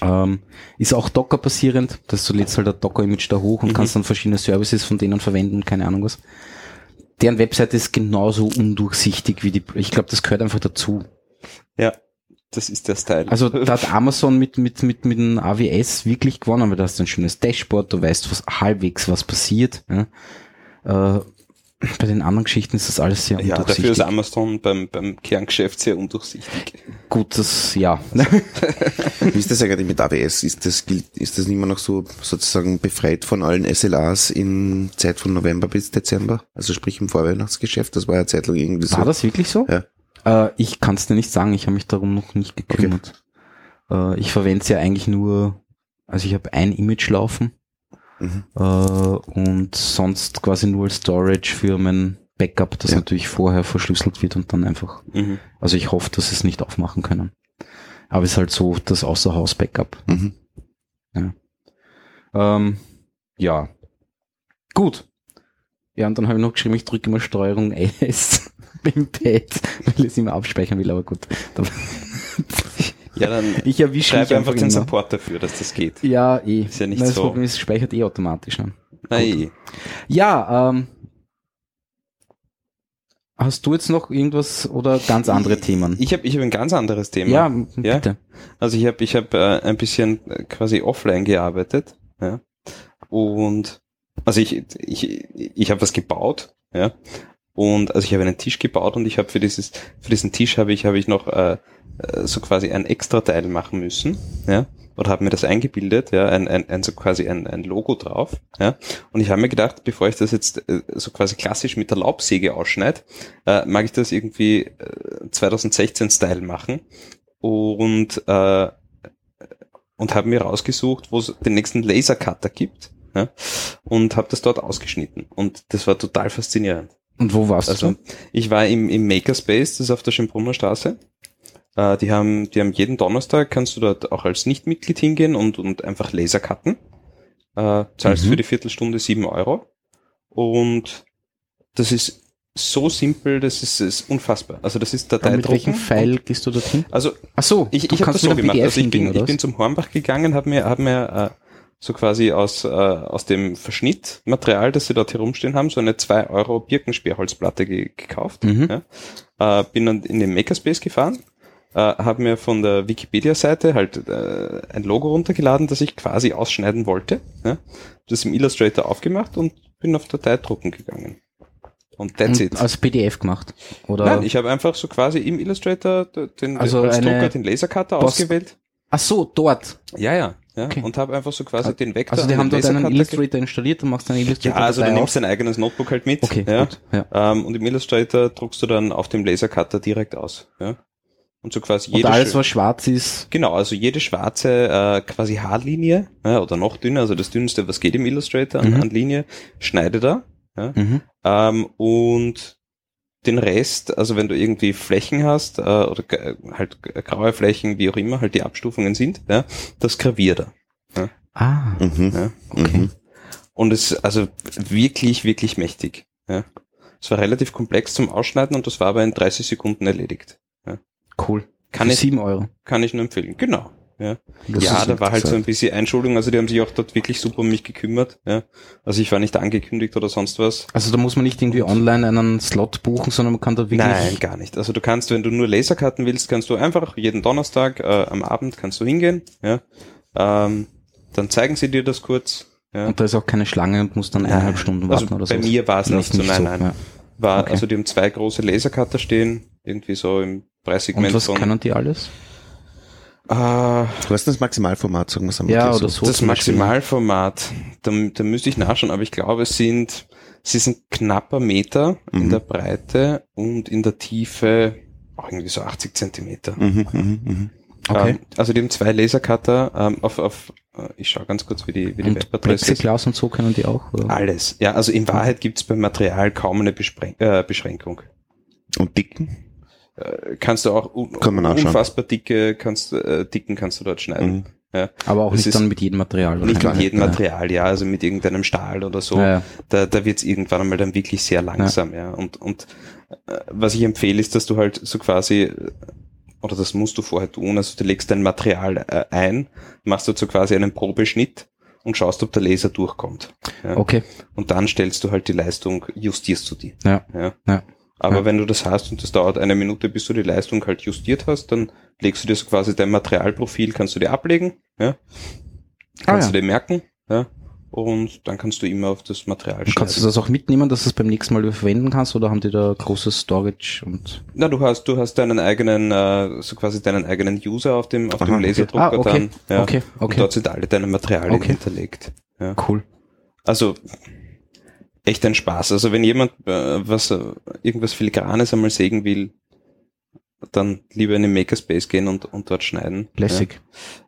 Ähm, ist auch Docker basierend, dass du lädst halt ein Docker-Image da hoch und Mhm. kannst dann verschiedene Services von denen verwenden, keine Ahnung was. Deren Webseite ist genauso undurchsichtig wie die, ich glaube, das gehört einfach dazu. Ja, das ist der Style. Also *laughs* da hat Amazon mit, mit, mit, mit dem AWS wirklich gewonnen, weil da hast du ein schönes Dashboard, du weißt was, halbwegs, was passiert. Ja. Äh, bei den anderen Geschichten ist das alles sehr ja, dafür undurchsichtig. ist Amazon beim, beim Kerngeschäft sehr undurchsichtig. Gut, das, ja. Wie ist das eigentlich mit AWS? Ist das, gilt, ist das immer noch so sozusagen befreit von allen SLAs in Zeit von November bis Dezember? Also sprich im Vorweihnachtsgeschäft? Das war ja zeitlang irgendwie so. War das wirklich so? Ja. Äh, ich kann es dir nicht sagen, ich habe mich darum noch nicht gekümmert. Äh, ich verwende es ja eigentlich nur, also ich habe ein Image laufen Mhm. äh, und sonst quasi nur als Storage für mein Backup, das Ja. natürlich vorher verschlüsselt wird und dann einfach, Mhm. also ich hoffe, dass sie es nicht aufmachen können. Aber es ist halt so das Außerhaus-Backup. Mhm. Ähm, ja. Gut. Ja, und dann habe ich noch geschrieben, ich drücke immer Steuerung S *laughs* beim Pad, weil ich es immer abspeichern will, aber gut. *laughs* Ja, dann *laughs* Ich erwische mich einfach den immer. Support dafür, dass das geht. Ja, eh. Ist ja nicht Nein, das so. Problem ist, es speichert eh automatisch an. Nein. Ja, ähm, hast du jetzt noch irgendwas oder ganz andere Themen? Ich habe ich hab ein ganz anderes Thema. ja, Ja? bitte. Also ich habe ich hab, äh, ein bisschen quasi offline gearbeitet. Ja? Und also ich, ich, ich habe was gebaut, ja. Und also ich habe einen Tisch gebaut und ich habe für dieses, für diesen Tisch habe ich, habe ich noch äh, so quasi ein extra Teil machen müssen, ja. Oder habe mir das eingebildet, ja, ein, ein, ein so quasi ein, ein Logo drauf, ja. Und ich habe mir gedacht, bevor ich das jetzt äh, so quasi klassisch mit der Laubsäge ausschneide, äh, mag ich das irgendwie äh, 2016-Style machen und äh, und habe mir rausgesucht, wo es den nächsten Lasercutter gibt ja, und habe das dort ausgeschnitten und das war total faszinierend. Und wo warst Also du? ich war im, im Makerspace, das ist auf der Schönbrunner Straße. Äh, die haben, die haben jeden Donnerstag kannst du dort auch als Nichtmitglied hingehen und und einfach Laser cutten. Äh, zahlst Mhm. für die Viertelstunde sieben Euro und das ist so simpel, das ist, ist unfassbar. Also das ist Aber mit welchem. Pfeil gehst du dorthin? Also Ach so, ich, ich habe das so gemacht. Also ich bin, ich bin zum Hornbach gegangen, habe mir, hab mir äh, so quasi aus, äh, aus dem Verschnittmaterial, das sie dort herumstehen haben, so eine 2 Euro Birkensperrholzplatte ge gekauft. Mhm. Ja. Äh, bin dann in den Makerspace gefahren, äh, habe mir von der Wikipedia-Seite halt äh, ein Logo runtergeladen, das ich quasi ausschneiden wollte. Ja. Das im Illustrator aufgemacht und bin auf Dateidrucken gegangen. Und that's Und it. als PDF gemacht. Oder? Nein, ich habe einfach so quasi im Illustrator den, Also als Drucker den Lasercutter Post- ausgewählt. Ach so, dort. Ja, ja, ja. Okay. Und habe einfach so quasi den Vektor. Also die haben den dort einen Illustrator installiert und machst einen Illustrator Ja, also du Datei nimmst auf. dein eigenes Notebook halt mit. Okay, ja. gut. Ja. Ähm, und im Illustrator druckst du dann auf dem Lasercutter direkt aus. Ja. Und so quasi Und jede alles, schö- was schwarz ist, Genau, also jede schwarze äh, quasi Haarlinie ja, oder noch dünner, also das dünnste, was geht im Illustrator an, Mhm. an Linie, schneide da. Ja. mhm. Ähm, und den Rest, also wenn du irgendwie Flächen hast, äh, oder halt graue Flächen, wie auch immer, halt die Abstufungen sind, ja, das graviert er. Ah, Mhm. Ja. okay. Mhm. Und es also wirklich, wirklich mächtig. Ja. Es war relativ komplex zum Ausschneiden und das war aber in 30 Sekunden erledigt. Cool. Kann Für ich, sieben Euro. kann ich nur empfehlen. Genau. Ja, Das ja da war halt so ein bisschen Einschulung, also die haben sich auch dort wirklich super um mich gekümmert. Ja. Also ich war nicht angekündigt oder sonst was. Also da muss man nicht irgendwie online einen Slot buchen, sondern man kann da wirklich. Nein, gar nicht. Also du kannst, wenn du nur Laserkarten willst, kannst du einfach jeden Donnerstag äh, am Abend kannst du hingehen. Ja. Ähm, dann zeigen sie dir das kurz. Ja. Und da ist auch keine Schlange und muss dann eineinhalb Nein. Stunden warten also oder bei so. mir war es nicht so, nein, nein. Ja. War, Okay. Also die haben zwei große Lasercutter stehen, irgendwie so im Preissegment Und was von. können die alles? äh, Du hast das Maximalformat, sagen wir es einmal. Ja, oder so. so. das. Maximalformat, da, da müsste ich nachschauen, aber ich glaube, es sind, es ist ein knapper Meter in Mhm. der Breite und in der Tiefe auch irgendwie so 80 Zentimeter. Mhm, mhm, mhm. Okay. Ähm, also die haben zwei Lasercutter ähm, auf, auf ich schaue ganz kurz, wie die, wie die Und Webadresse ist. Plexiglas und so können die auch? Oder? Alles. Ja, also in Wahrheit gibt es beim Material kaum eine Bespren äh, Beschränkung. Und dicken? Äh, kannst du auch un Kann unfassbar dicke, kannst, äh, dicken kannst du dort schneiden. Mhm. Aber auch Das nicht ist dann mit jedem Material. Nicht mit jedem Ja. Material, ja, also mit irgendeinem Stahl oder so. Ja, ja. Da, da wird es irgendwann einmal dann wirklich sehr langsam, ja. Und, und äh, was ich empfehle, ist, dass du halt so quasi, äh, oder das musst du vorher tun, also du legst dein Material äh, ein, machst dazu quasi einen Probeschnitt und schaust, ob der Laser durchkommt. Ja. Okay. Und dann stellst du halt die Leistung, justierst du die. Ja. Ja. Ja. Aber Ja. wenn du das hast und das dauert eine Minute, bis du die Leistung halt justiert hast, dann legst du dir so quasi dein Materialprofil, kannst du dir ablegen, ja. Kannst Ah, du dir merken, ja. Und dann kannst du immer auf das Material Und kannst du das auch mitnehmen, dass du es beim nächsten Mal wieder verwenden kannst oder haben die da großes Storage und Na, du hast, du hast deinen eigenen, äh, so quasi deinen eigenen User auf dem, auf Aha, dem okay. Laserdrucker Ah, okay. dann. Ja. Okay, Und okay. dort sind alle deine Materialien Okay. hinterlegt. Ja. cool. Also echt ein Spaß. Also wenn jemand äh, was äh, irgendwas filigranes einmal sägen will, dann lieber in den Makerspace gehen und, und dort schneiden. Lässig.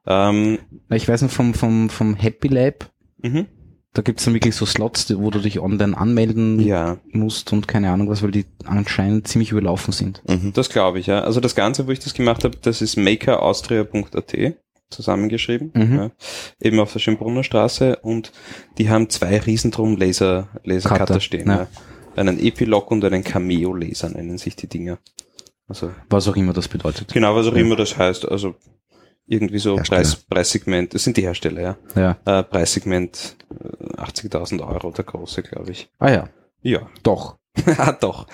Ja. Ähm, Na, Ich weiß noch vom, vom, vom Happy Lab, mhm. Da gibt's dann wirklich so Slots, wo du dich online anmelden Ja, musst und keine Ahnung was, weil die anscheinend ziemlich überlaufen sind. Mhm. das glaube ich, ja. Also das Ganze, wo ich das gemacht habe, das ist makeraustria.at zusammengeschrieben, Mhm. ja. eben auf der Schönbrunner Straße und die haben zwei Riesendrum Laser, Lasercutter Cutter, stehen. Ja. Einen Epilog und einen Cameo-Laser nennen sich die Dinger. Also Was auch immer das bedeutet. genau, was auch immer das heißt. Also irgendwie so Hersteller. Preis, Preissegment, das sind die Hersteller, ja. Ja. Äh, Preissegment äh, 80.000 Euro, der große, glaube ich. Ah ja, Ja, doch. *laughs* Ah, doch.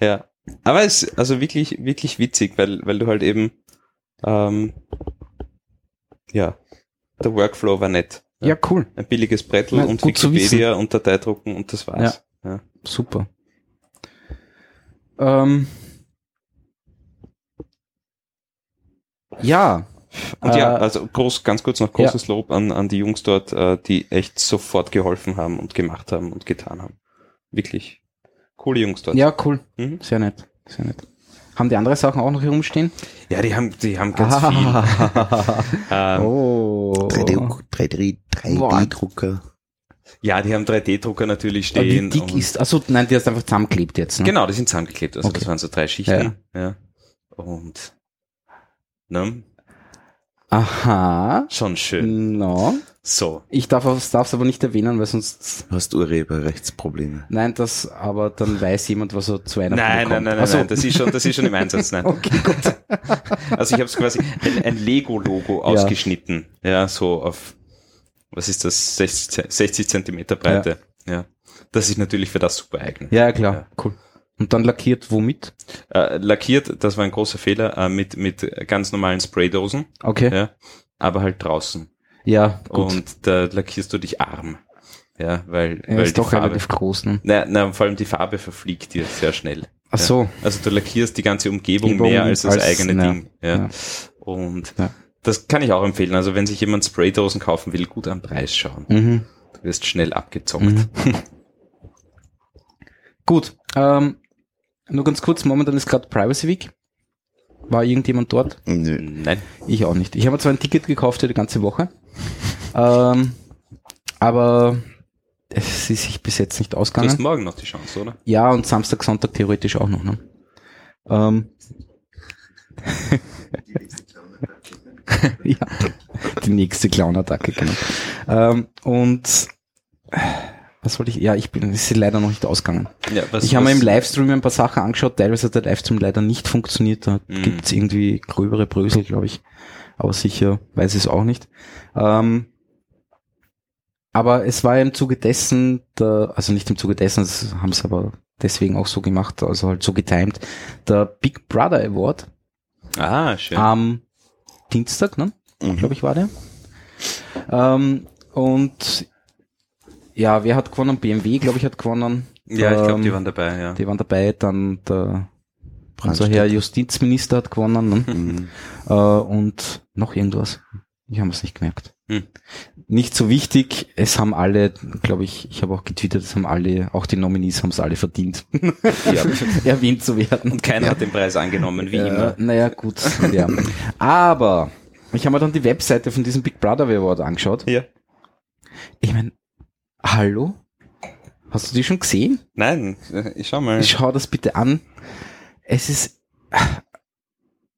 Ja. Aber es ist also wirklich, wirklich witzig, weil, weil du halt eben, ähm, ja, der Workflow war nett. Ja, cool. Ein billiges Brettel und Wikipedia und Dateidrucken und das war's. Ja. Super. Ähm, ja. Und ja, Äh, also groß, ganz kurz noch großes Lob an, an die Jungs dort, äh, die echt sofort geholfen haben und gemacht haben und getan haben. Wirklich coole Jungs dort. Ja, cool. Mhm. Sehr nett. Sehr nett. Haben die andere Sachen auch noch herumstehen? Ja, die haben, die haben ganz viel. *laughs* Ähm, oh. 3D 3D 3D-Drucker. Ja, die haben 3D-Drucker natürlich Aber Wie stehen. dick und- ist, also nein, die hast einfach zusammengeklebt jetzt. Ne? Genau, die sind zusammengeklebt. Also Okay. das waren so drei Schichten. Ja. Und ne, Aha. schon schön. No. So. Ich darf es aber nicht erwähnen, weil sonst, Hast Urheberrechtsprobleme. nein, das, aber dann weiß jemand, was er zu Weihnachten Nein, nein, nein, nein, Ach so. nein, das ist schon, das ist schon im Einsatz. Nein. *laughs* Okay, gut. Also ich habe es quasi ein, ein Lego-Logo ausgeschnitten. Ja, so auf was ist das, 60, 60 Zentimeter Breite. Ja. Das ist natürlich für das super eignet. Ja, klar, Ja. cool. Und dann lackiert womit? Äh, lackiert, das war ein großer Fehler, äh, mit, mit ganz normalen Spraydosen, Okay. ja, aber halt draußen. Ja, gut. Und da lackierst du dich arm. Ja, weil, er weil ist die doch Farbe, relativ groß, ne? na, na, vor allem die Farbe verfliegt dir sehr schnell. Ach so. Also du lackierst die ganze Umgebung Umgebung mehr als das als- eigene ja, Ding. Ja. ja. Und Ja. das kann ich auch empfehlen. Also wenn sich jemand Spraydosen kaufen will, gut am Preis schauen. Mhm. Du wirst schnell abgezockt. Mhm. *laughs* Gut. Ähm, nur ganz kurz, momentan ist gerade Privacy Week. War irgendjemand dort? Nö. Nein. Ich auch nicht. Ich habe zwar ein Ticket gekauft für die ganze Woche, ähm, aber es ist sich bis jetzt nicht Du hast ausgegangen. morgen noch die Chance, oder? Ja, und Samstag, Sonntag theoretisch auch noch. Ne? Ähm, *laughs* ja, die nächste Clown-Attacke, genau. Ähm, und was wollte ich? Ja, ich bin, es ist leider noch nicht ausgegangen. Ja, was, ich habe mir im Livestream ein paar Sachen angeschaut, teilweise hat der Livestream leider nicht funktioniert, da Mhm. gibt's irgendwie gröbere Brösel, glaube ich. Aber sicher weiß ich es auch nicht. Ähm, aber es war im Zuge dessen, der, also nicht im Zuge dessen, das haben sie aber deswegen auch so gemacht, also halt so getimed, der Big Brother Award Ah, schön. am Dienstag, ne? Mhm. glaube ich, war der. Ähm, und ja, wer hat gewonnen? BMW, glaube ich, hat gewonnen. ja, ich glaube, die Ähm, waren dabei, ja. die waren dabei, dann der unser. Herr Justizminister hat gewonnen ne? Mhm. *laughs* äh, und noch irgendwas. Ich habe es nicht gemerkt. Hm. Nicht so wichtig, es haben alle, glaube ich, ich habe auch getwittert, es haben alle, auch die Nominees haben es alle verdient, *laughs* ja. *laughs* erwähnt zu werden. Und keiner hat den Preis angenommen, wie Äh, immer. Naja, gut. ja. Aber ich habe mir dann die Webseite von diesem Big Brother Award angeschaut. Ja. Ich meine, hallo? Hast du die schon gesehen? Nein, ich schau mal. Schau das bitte an. Es ist.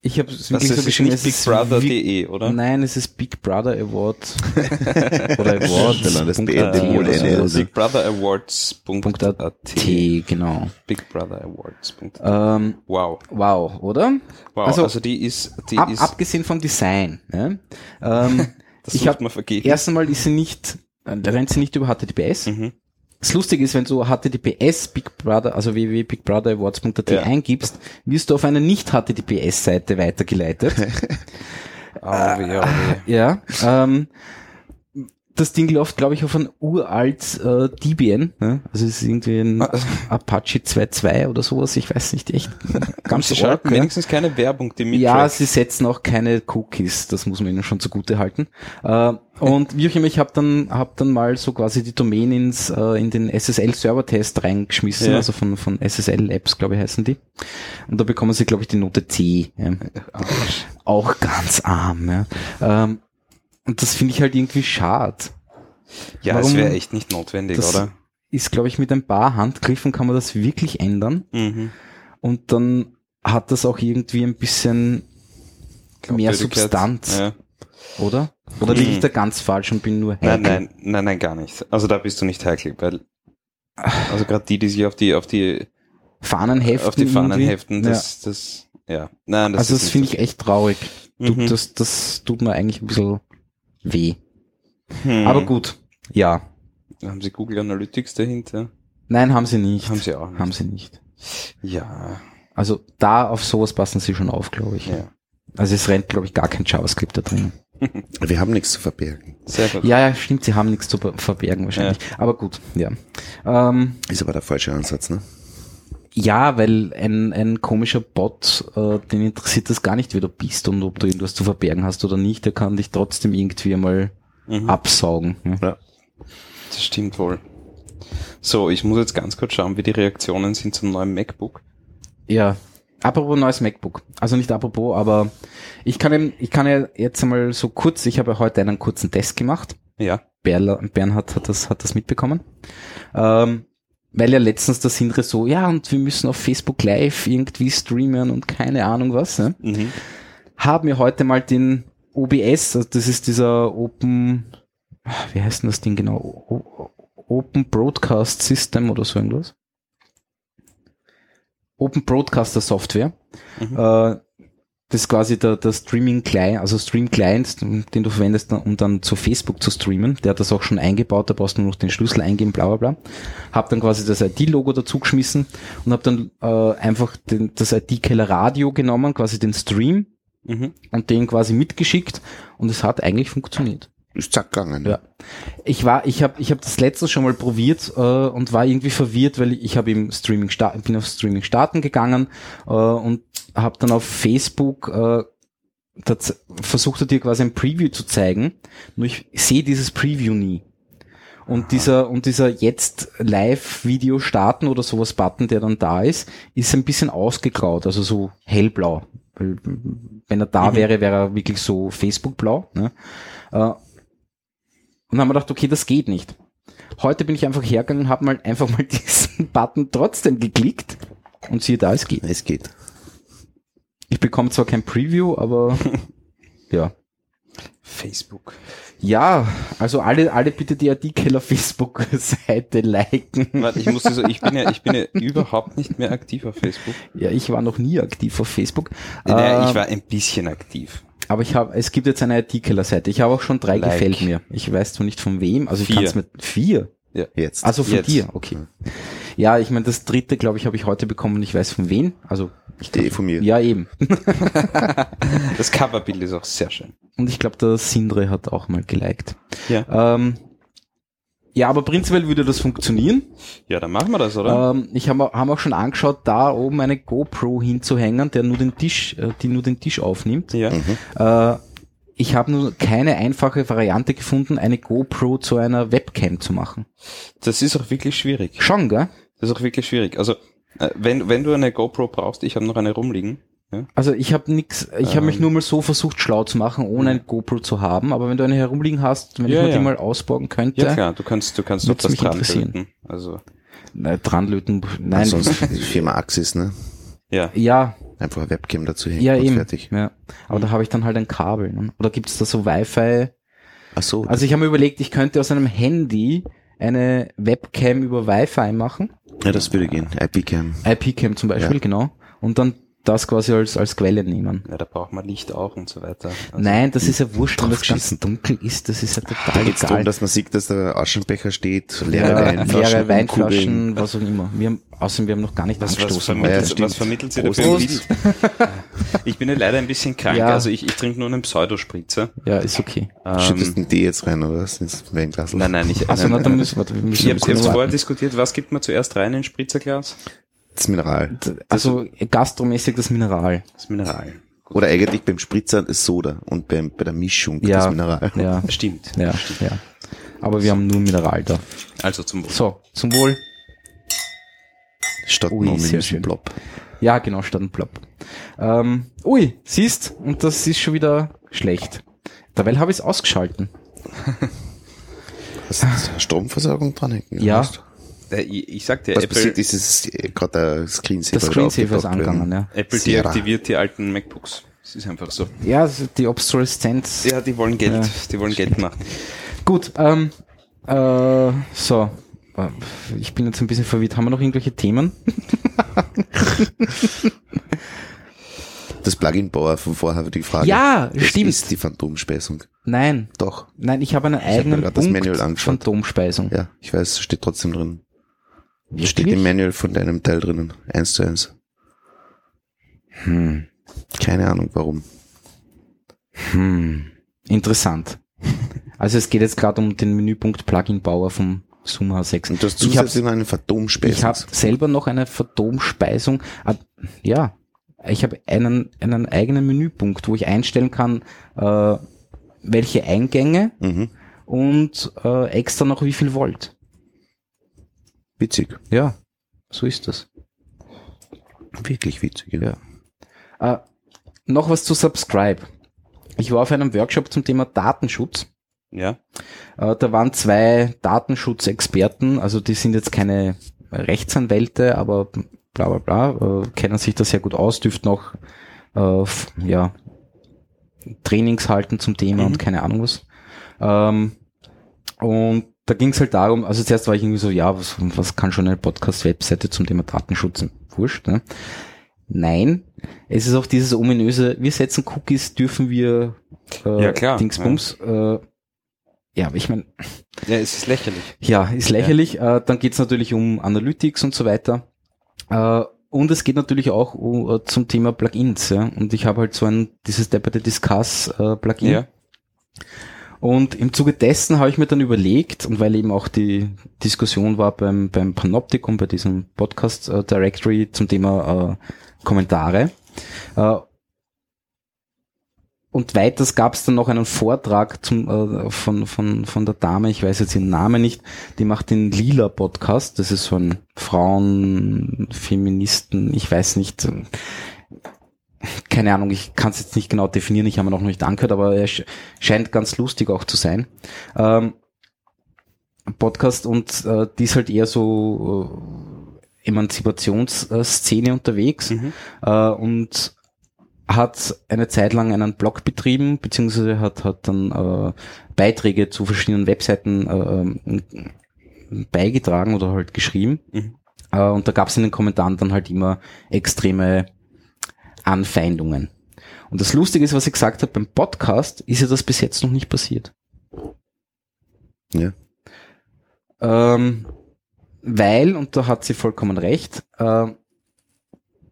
Ich habe es wirklich so geschrieben. nicht es ist wie- bigbrother.de, oder? Nein, es ist Big Brother Award. *laughs* Oder Award. Dann das Punkt BND AT oder wohl so. eine, Äh, also. bigbrother.awards.at. T, genau. bigbrother.awards.at. Ähm, Wow. wow, oder? Wow. Also, Also, die ist, die Ab, ist, abgesehen vom Design. Ne? Ähm, *laughs* das ich hab man vergeben. erst einmal ist sie nicht, äh, rennt sie nicht über HTTPS. Mhm. Das Lustige ist, wenn du HTTPS Big Brother, also www.bigbrotherawards.at Ja. eingibst, wirst du auf eine nicht HTTPS-Seite weitergeleitet. *laughs* Oh, weh. ja. Ähm, das Ding läuft, glaube ich, auf ein uralt äh, Debian. Ne? Also es ist irgendwie ein Ah. Apache 2.2 oder sowas, ich weiß nicht echt. Ganz Sie *laughs* schalten ja. wenigstens keine Werbung, die mit Ja, sie setzen auch keine Cookies, das muss man ihnen schon zugute halten. Äh, und wie auch immer, ich habe dann hab dann mal so quasi die Domain ins äh, in den SSL Server-Test reingeschmissen, Ja. also von von SSL Labs, glaube ich, heißen die. Und da bekommen sie, glaube ich, die Note C. Ja. Auch ganz arm. Ja. Ähm, und das finde ich halt irgendwie schade. Ja, Warum- es wäre echt nicht notwendig, Das oder? ist, glaube ich, mit ein paar Handgriffen kann man das wirklich ändern. Mhm. Und dann hat das auch irgendwie ein bisschen mehr Glaubwürdigkeit. Substanz. Ja. Oder? Oder liege ich Hm. da ganz falsch und bin nur heikel? Nein, nein, nein, nein, gar nicht. Also da bist du nicht heikel, weil also gerade die, die sich auf die auf die Fahnen heften. auf die Fahnen irgendwie. heften, das das ja. Nein, Ja. das Also das finde so ich echt traurig. Du, Mhm. das, das tut mir eigentlich ein bisschen weh. Hm. Aber gut, ja. Haben Sie Google Analytics dahinter? Nein, haben sie nicht. Haben Sie auch nicht. Haben sie nicht. Ja, Also da auf sowas passen sie schon auf, glaube ich. ja. Also es rennt, glaube ich, gar kein JavaScript da drin. Wir haben nichts zu verbergen. Sehr gut. Ja, ja, stimmt, sie haben nichts zu ver- verbergen wahrscheinlich. Aber gut, ja. Ähm, Ist aber der falsche Ansatz, ne? Ja, weil ein, ein komischer Bot, äh, den interessiert das gar nicht, wer du bist und ob du irgendwas zu verbergen hast oder nicht, der kann dich trotzdem irgendwie einmal Mhm. absaugen. Ja. Das stimmt wohl. So, ich muss jetzt ganz kurz schauen, wie die Reaktionen sind zum neuen MacBook. ja. Apropos neues MacBook. Also nicht apropos, aber ich kann, ihm- ich kann ja jetzt einmal so kurz, ich habe ja heute einen kurzen Test gemacht. Ja. Berla, Bernhard hat das, hat das mitbekommen. Ähm, weil ja letztens der Sindre so, ja, und wir müssen auf Facebook Live irgendwie streamen und keine Ahnung was. Ne? Mhm. haben wir heute mal den OBS, also das ist dieser Open, wie heißt denn das Ding genau? O Open Broadcast System oder so irgendwas. Open Broadcaster Software. Mhm. Äh, das ist quasi der, der Streaming Client, also Stream Client, den du verwendest, um dann zu Facebook zu streamen. Der hat das auch schon eingebaut, da brauchst du nur noch den Schlüssel eingeben, bla bla bla. Hab dann quasi das ID-Logo dazu geschmissen und hab dann äh, einfach den, das ID-Keller Radio genommen, quasi den Stream Mhm. und den quasi mitgeschickt und es hat eigentlich funktioniert. Ist zack gegangen. Ja. Ich war, ich habe, ich habe das letzte schon mal probiert äh, und war irgendwie verwirrt, weil ich, habe im Streaming starten, bin auf Streaming starten gegangen äh, und habe dann auf Facebook äh, das, versucht er dir quasi ein Preview zu zeigen, nur ich sehe dieses Preview nie. Und dieser, und dieser jetzt Live-Video starten oder sowas Button, der dann da ist, ist ein bisschen ausgegraut, also so hellblau. Weil, Wenn er da Mhm. wäre, wäre er wirklich so Facebook-blau. Ne? Und dann haben wir gedacht, okay, das geht nicht. Heute bin ich einfach hergegangen und habe mal einfach mal *laughs* diesen Button trotzdem geklickt und siehe da, es geht. Es geht. Ich bekomme zwar kein Preview, aber *laughs* ja. Facebook. Ja, also alle, alle bitte die ID-Keller Facebook-Seite *laughs* liken. Warte, ich muss so, ich bin ja, ich bin ja überhaupt nicht mehr aktiv auf Facebook. Ja, ich war noch nie aktiv auf Facebook. Naja, Äh, ich war ein bisschen aktiv. Aber ich habe, es gibt jetzt eine IT-Keller-Seite. Ich habe auch schon drei Like. gefällt mir. Ich weiß zwar nicht von wem, also ich Vier. kann es mit vier. Jetzt. Also von Jetzt. dir, okay. Ja, ich meine, das dritte, glaube ich, habe ich heute bekommen und ich weiß von wem. Also, ich Eh von mir. ja, eben. *laughs* Das Coverbild ist auch sehr schön. Und ich glaube, der Sindre hat auch mal geliked. Ja. Ähm, ja, aber prinzipiell würde das funktionieren. Ja, dann machen wir das, oder? Ähm, ich habe hab auch schon angeschaut, da oben eine GoPro hinzuhängen, der nur den Tisch, äh, die nur den Tisch aufnimmt. ja. Äh, ich habe nur keine einfache Variante gefunden, eine GoPro zu einer Webcam zu machen. Das ist auch wirklich schwierig. Schon, gell? Das ist auch wirklich schwierig. Also, äh, wenn, wenn du eine GoPro brauchst, ich habe noch eine rumliegen. Ja? Also ich habe nix, ich habe mich Ähm. nur mal so versucht schlau zu machen, ohne eine GoPro zu haben. Aber wenn du eine herumliegen hast, wenn Ja, ich mir ja. die mal ausborgen könnte, Ja, klar, du kannst, du kannst doch Würd's das mich dran löten. Also, Na, dranlöten, nein, Ansonsten *laughs* die Firma Axis, ne? ja. ja, Einfach eine Webcam dazu hängen ja und eben, fertig. ja. Aber da habe ich dann halt ein Kabel. Ne? Oder gibt's da so Wi-Fi? Ach so. Also ich habe mir überlegt, ich könnte aus einem Handy eine Webcam über Wi-Fi machen, ja, das würde gehen. IP-Cam. IP-Cam zum Beispiel, Ja. genau, und dann das quasi als als Quelle nehmen. ja, da braucht man Licht auch und so weiter. Also, Nein, das ist ja wurscht, wenn das ganz dunkel ist, das ist ja Da total geht's darum, egal. dass man sieht, dass der Aschenbecher steht, leere Ja, Weinflaschen, leere Weinflaschen, was auch immer. Wir haben, außerdem, wir haben noch gar nicht Was, was, angestoßen. Ja, vermittelt, stimmt. was vermittelt sie da Prost. für ein Prost. Bild? Ich bin ja leider ein bisschen krank, Ja. also ich, ich trinke nur einen Pseudospritzer. Ja, ist okay. Schüttest Ähm, den Tee jetzt rein, oder was? Ins Weinglas? nein, nein, ich, Also, nein, na, nein, dann müssen, warte, wir müssen Ich habe jetzt vorher diskutiert, was gibt man zuerst rein in ein Spritzerglas? Das Mineral. Also, gastromäßig das Mineral. Das Mineral. Oder eigentlich beim Spritzer das Soda und beim, bei der Mischung Ja, das Mineral. ja, Stimmt. ja, ja. Aber wir haben nur Mineral da. Also zum Wohl. So, zum Wohl. Statt Ui, nur sehr schön. Plop. Ja, genau, statt ein Plop. Ähm, ui, siehst, und das ist schon wieder schlecht. Dabei habe ich es ausgeschalten. Hast du Stromversorgung dran hängen? Ja. Hast Ich, ich sag dir, Was Apple, passiert ist, es ist äh, gerade der Screensaver. Das Screensaver ist angegangen, ja. Apple Sierra. deaktiviert die alten MacBooks. Das ist einfach so. Ja, die Obsoleszenz. Ja, die wollen Geld, Ja. die wollen Geld machen. Gut, ähm, äh, so. Ich bin jetzt ein bisschen verwirrt. Haben wir noch irgendwelche Themen? Das Plugin-Bauer von vorher die Frage. Ja, das stimmt. ist die Phantomspeisung. Nein. Doch. Nein, ich habe einen eigenen grad das Punkt Manual angeschaut. Phantomspeisung. Ja, ich weiß, steht trotzdem drin. Wirklich? Steht im Manual von deinem Teil drinnen. Eins zu eins. Hm. Keine Ahnung warum. Hm. Interessant. Also es geht jetzt gerade um den Menüpunkt Plugin-Bauer vom Zoom H6. Und du hast zusätzlich noch eine Phantomspeisung. Ich habe selber noch eine Phantomspeisung. Ah, Ja, ich habe einen, einen eigenen Menüpunkt, wo ich einstellen kann, äh, welche Eingänge mhm. und äh, extra noch wie viel Volt. Witzig. Ja, so ist das. Wirklich witzig. Ja. Ja. Äh, noch was zu Subscribe. Ich war auf einem Workshop zum Thema Datenschutz. Ja. Äh, da waren zwei Datenschutzexperten, also die sind jetzt keine Rechtsanwälte, aber bla bla bla, äh, kennen sich da sehr gut aus, dürften auch äh, ja, Trainings halten zum Thema Mhm. und keine Ahnung was. Ähm, und da ging es halt darum, also zuerst war ich irgendwie so, ja, was, was kann schon eine Podcast-Webseite zum Thema Datenschutz? Wurscht, ne? nein. Es ist auch dieses ominöse, wir setzen Cookies, dürfen wir äh, Ja, klar, Dingsbums. Äh, ja, aber ich meine, Ja, es ist lächerlich. ja, ist lächerlich. Äh, dann geht's natürlich um Analytics und so weiter. Äh, und es geht natürlich auch uh, zum Thema Plugins. Ja? Und ich habe halt so ein, dieses Deputy Discuss äh, Plugin. Ja. Und im Zuge dessen habe ich mir dann überlegt, und weil eben auch die Diskussion war beim, beim Panoptikum, bei diesem Podcast äh, Directory zum Thema äh, Kommentare, äh, und weiters gab es dann noch einen Vortrag zum, äh, von, von, von der Dame, ich weiß jetzt ihren Namen nicht, die macht den Lila Podcast, das ist so ein Frauen, Feministen, ich weiß nicht, keine Ahnung, ich kann es jetzt nicht genau definieren, ich habe mir noch nicht angehört, aber er sch scheint ganz lustig auch zu sein. Ähm, Podcast und äh, die ist halt eher so äh, Emanzipationsszene unterwegs Mhm. äh, und hat eine Zeit lang einen Blog betrieben, beziehungsweise hat, hat dann äh, Beiträge zu verschiedenen Webseiten äh, beigetragen oder halt geschrieben. Mhm. Äh, und da gab es in den Kommentaren dann halt immer extreme Anfeindungen. Und das Lustige ist, was ich gesagt habe, beim Podcast ist ja das bis jetzt noch nicht passiert. Ja. Ähm, weil, und da hat sie vollkommen recht, äh,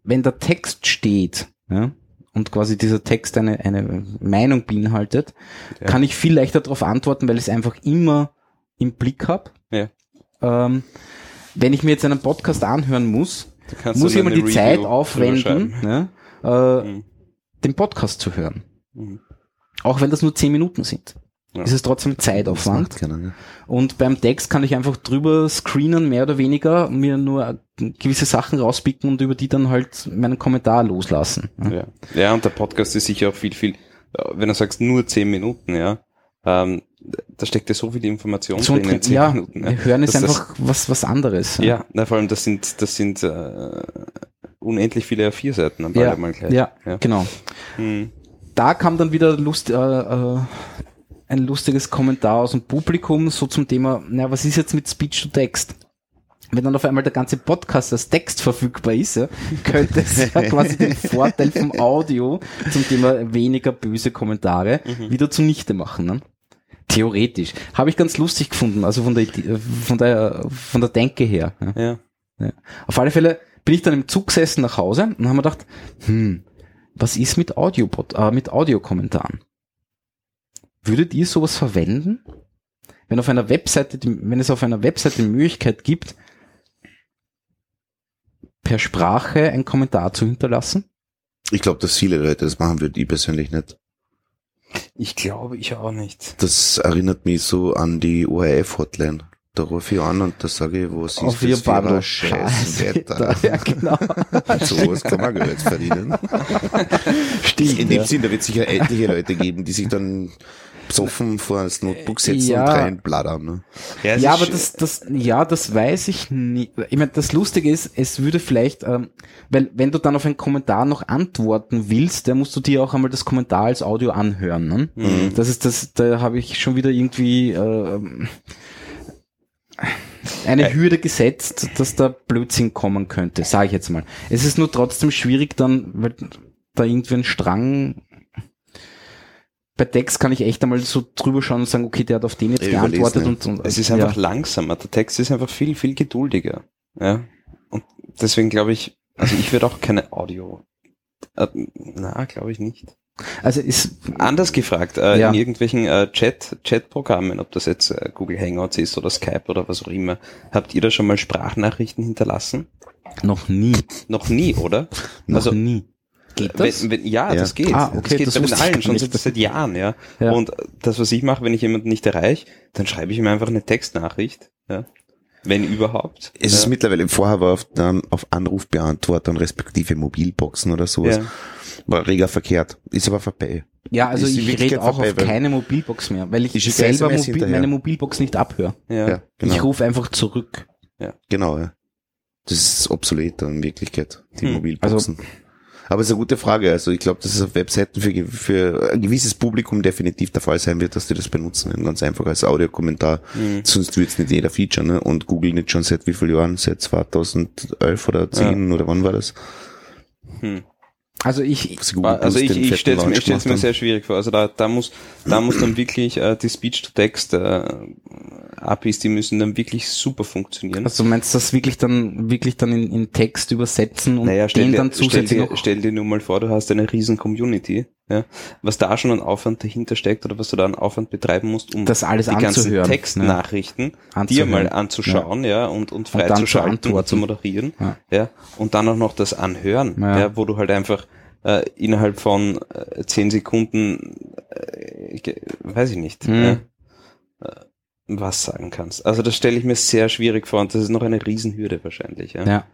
wenn der Text steht, ja, und quasi dieser Text eine, eine Meinung beinhaltet, Ja. kann ich viel leichter darauf antworten, weil ich es einfach immer im Blick habe. Ja. Ähm, wenn ich mir jetzt einen Podcast anhören muss, muss ich immer die Zeit Review aufwenden, drüber schreiben. ne, äh, Mhm. den Podcast zu hören. Mhm. Auch wenn das nur zehn Minuten sind. Ja. Ist es trotzdem Zeitaufwand. ne? Und beim Text kann ich einfach drüber screenen, mehr oder weniger, mir nur gewisse Sachen rauspicken und über die dann halt meinen Kommentar loslassen. Ja. Ja. ja, und der Podcast ist sicher auch viel, viel, äh, wenn du sagst nur zehn Minuten, ja, ähm, da steckt ja so viel Information So, drin in zehn ja, Minuten. hören ist das- einfach was, was anderes. Ja, na, vor allem das sind, das sind äh, unendlich viele A4-Seiten am ja, mal gleich. ja, Ja. genau. Hm. Da kam dann wieder Lust, äh, äh, ein lustiges Kommentar aus dem Publikum, so zum Thema, na, was ist jetzt mit Speech to Text? Wenn dann auf einmal der ganze Podcast als Text verfügbar ist, ja, könnte es ja *laughs* quasi den Vorteil vom Audio zum Thema weniger böse Kommentare wieder zunichte machen. Ne? Theoretisch. Habe ich ganz lustig gefunden, also von der, äh, von der, von der Denke her. Ja. Ja. Ja. Auf alle Fälle bin ich dann im Zug gesessen nach Hause und haben mir gedacht, hm, was ist mit Audio, äh, mit Audiokommentaren? Würdet ihr sowas verwenden? Wenn auf einer Webseite, wenn es auf einer Webseite die Möglichkeit gibt, per Sprache einen Kommentar zu hinterlassen? Ich glaube, dass viele Leute das machen würden, ich persönlich nicht. Ich glaube, ich auch nicht. Das erinnert mich so an die ORF-Hotline. Da rufe ich an und da sage ich, was ist auf das ihr für ein Bundle. scheiß Wetter. Ja, genau. *laughs* so was kann man Geld verdienen. Stimmt. In dem ja. Sinn, da wird es sicher etliche Leute geben, die sich dann besoffen vor das Notebook setzen Ja. und reinbladern. Ne? Ja, ist aber das, das, ja, das weiß ich nicht. Ich meine, das Lustige ist, es würde vielleicht, ähm, weil wenn du dann auf einen Kommentar noch antworten willst, dann musst du dir auch einmal das Kommentar als Audio anhören. Ne? Mhm. Das ist das, da habe ich schon wieder irgendwie ähm, eine Äh. Hürde gesetzt, dass da Blödsinn kommen könnte, sage ich jetzt mal. Es ist nur trotzdem schwierig dann, weil da irgendwie ein Strang bei Text kann ich echt einmal so drüber schauen und sagen, okay, der hat auf den jetzt überlesen, geantwortet und, und Es ist einfach ja. langsamer. Der Text ist einfach viel, viel geduldiger. Ja. Und deswegen glaube ich, also ich würde auch keine Audio. Äh, na, glaube ich nicht. Also ist Anders gefragt, äh, Ja. in irgendwelchen äh, Chat, Chat-Programmen, ob das jetzt äh, Google Hangouts ist oder Skype oder was auch immer, habt ihr da schon mal Sprachnachrichten hinterlassen? noch nie, Noch nie, oder? *laughs* noch Also, nie. Geht das? Wenn, wenn, ja, Ja. das geht. Ah, okay, das geht das bei den allen schon seit, seit Jahren, ja. Ja. Und das, was ich mache, wenn ich jemanden nicht erreiche, dann schreibe ich ihm einfach eine Textnachricht, ja. Wenn überhaupt. Es ja. ist mittlerweile, vorher war auf, ähm, auf Anrufbeantwortern respektive Mobilboxen oder sowas, ja. war reger verkehrt. Ist aber vorbei. Ja, also Ist ich rede auch auf vorbei, weil- keine Mobilbox mehr, weil ich selber Mobil, meine Mobilbox nicht abhöre. Ja. Ja, genau. Ich rufe einfach zurück. Genau, ja. Das ist obsolet in Wirklichkeit, die Hm. Mobilboxen. Aber es ist eine gute Frage. Also ich glaube, dass es auf Webseiten für, für ein gewisses Publikum definitiv der Fall sein wird, dass die das benutzen. Ganz einfach als Audiokommentar. Mhm. Sonst wird es nicht jeder Feature. Ne? Und Google nicht schon seit wie vielen Jahren? Seit 2011 oder 10 oder wann war das? Hm. Also ich, Also ich, ich stelle es mir, stell's mir sehr schwierig vor. Also da, da muss, da muss dann wirklich äh, die Speech-to-Text äh, APIs, die müssen dann wirklich super funktionieren. also du meinst das wirklich dann, wirklich dann in, in Text übersetzen und naja, stell den dir, dann stell, zusätzlich dir, noch, stell dir nur mal vor, du hast eine riesen Community, ja, was da schon an Aufwand dahinter steckt oder was du da an Aufwand betreiben musst, um das alles die ganzen anzuhören. Textnachrichten dir Anzuhören. mal anzuschauen, ja, und, und Und freizuschalten und zu moderieren, Ja. ja. und dann auch noch das Anhören, Ja. ja, wo du halt einfach äh, innerhalb von äh, zehn Sekunden, äh, weiß ich nicht, ja, äh, was sagen kannst. Also das stelle ich mir sehr schwierig vor und das ist noch eine Riesenhürde wahrscheinlich. Ja. Ja.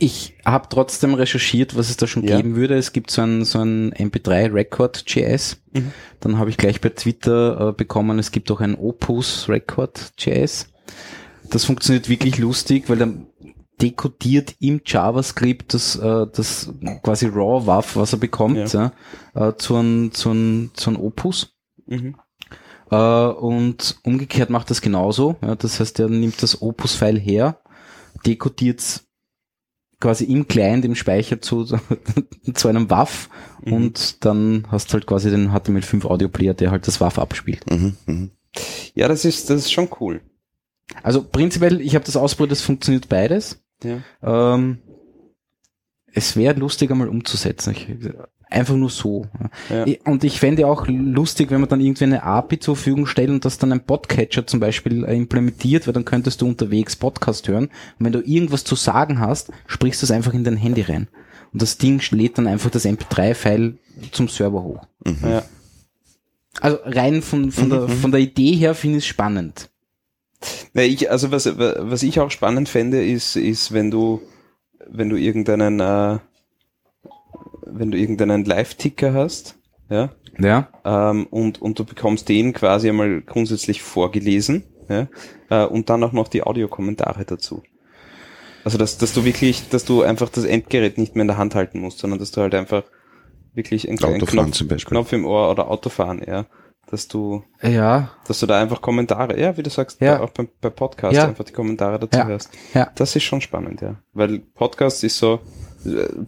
Ich habe trotzdem recherchiert, was es da schon Ja. geben würde. Es gibt so ein, so ein MP3 Record JS. Mhm. Dann habe ich gleich bei Twitter äh, bekommen, es gibt auch ein Opus Record JS. Das funktioniert wirklich lustig, weil dann dekodiert im JavaScript das, äh, das quasi RAW WAF, was er bekommt, ja. äh, zu einem zu einem zu einem Opus. Mhm. Äh, und umgekehrt macht das genauso. Ja, das heißt, er nimmt das Opus-File her, dekodiert quasi im Client, im Speicher zu, *laughs* zu einem WAF Mhm. und dann hast du halt quasi den HTML5 Audio Player, der halt das WAF abspielt. Mhm, mhm. Ja, das ist, das ist schon cool. Also prinzipiell, ich habe das ausprobiert, es funktioniert beides. Ja. Ähm, es wäre lustig einmal umzusetzen. Ich, einfach nur so. Ja. Und ich fände auch lustig, wenn man dann irgendwie eine API zur Verfügung stellt und das dann ein Podcatcher zum Beispiel äh, implementiert, weil dann könntest du unterwegs Podcast hören. Und wenn du irgendwas zu sagen hast, sprichst du es einfach in dein Handy rein. Und das Ding lädt dann einfach das MP3-File zum Server hoch. Ja. Also rein von, von, der, von der Idee her finde ich es spannend. Na, ich, also was, was ich auch spannend fände, ist, ist, wenn du, wenn du irgendeinen, äh, wenn du irgendeinen Live-Ticker hast, ja, Ja. ähm, und, und du bekommst den quasi einmal grundsätzlich vorgelesen, ja, äh, und dann auch noch die Audiokommentare dazu. Also dass, dass du wirklich, dass du einfach das Endgerät nicht mehr in der Hand halten musst, sondern dass du halt einfach wirklich einen kleinen Autofahren Knopf, zum Beispiel. Knopf im Ohr oder Autofahren, ja, dass du, Ja. dass du da einfach Kommentare, ja, wie du sagst, Ja. auch bei, bei Podcast Ja. einfach die Kommentare dazu Ja. hörst. Ja. Das ist schon spannend, ja. Weil Podcast ist so,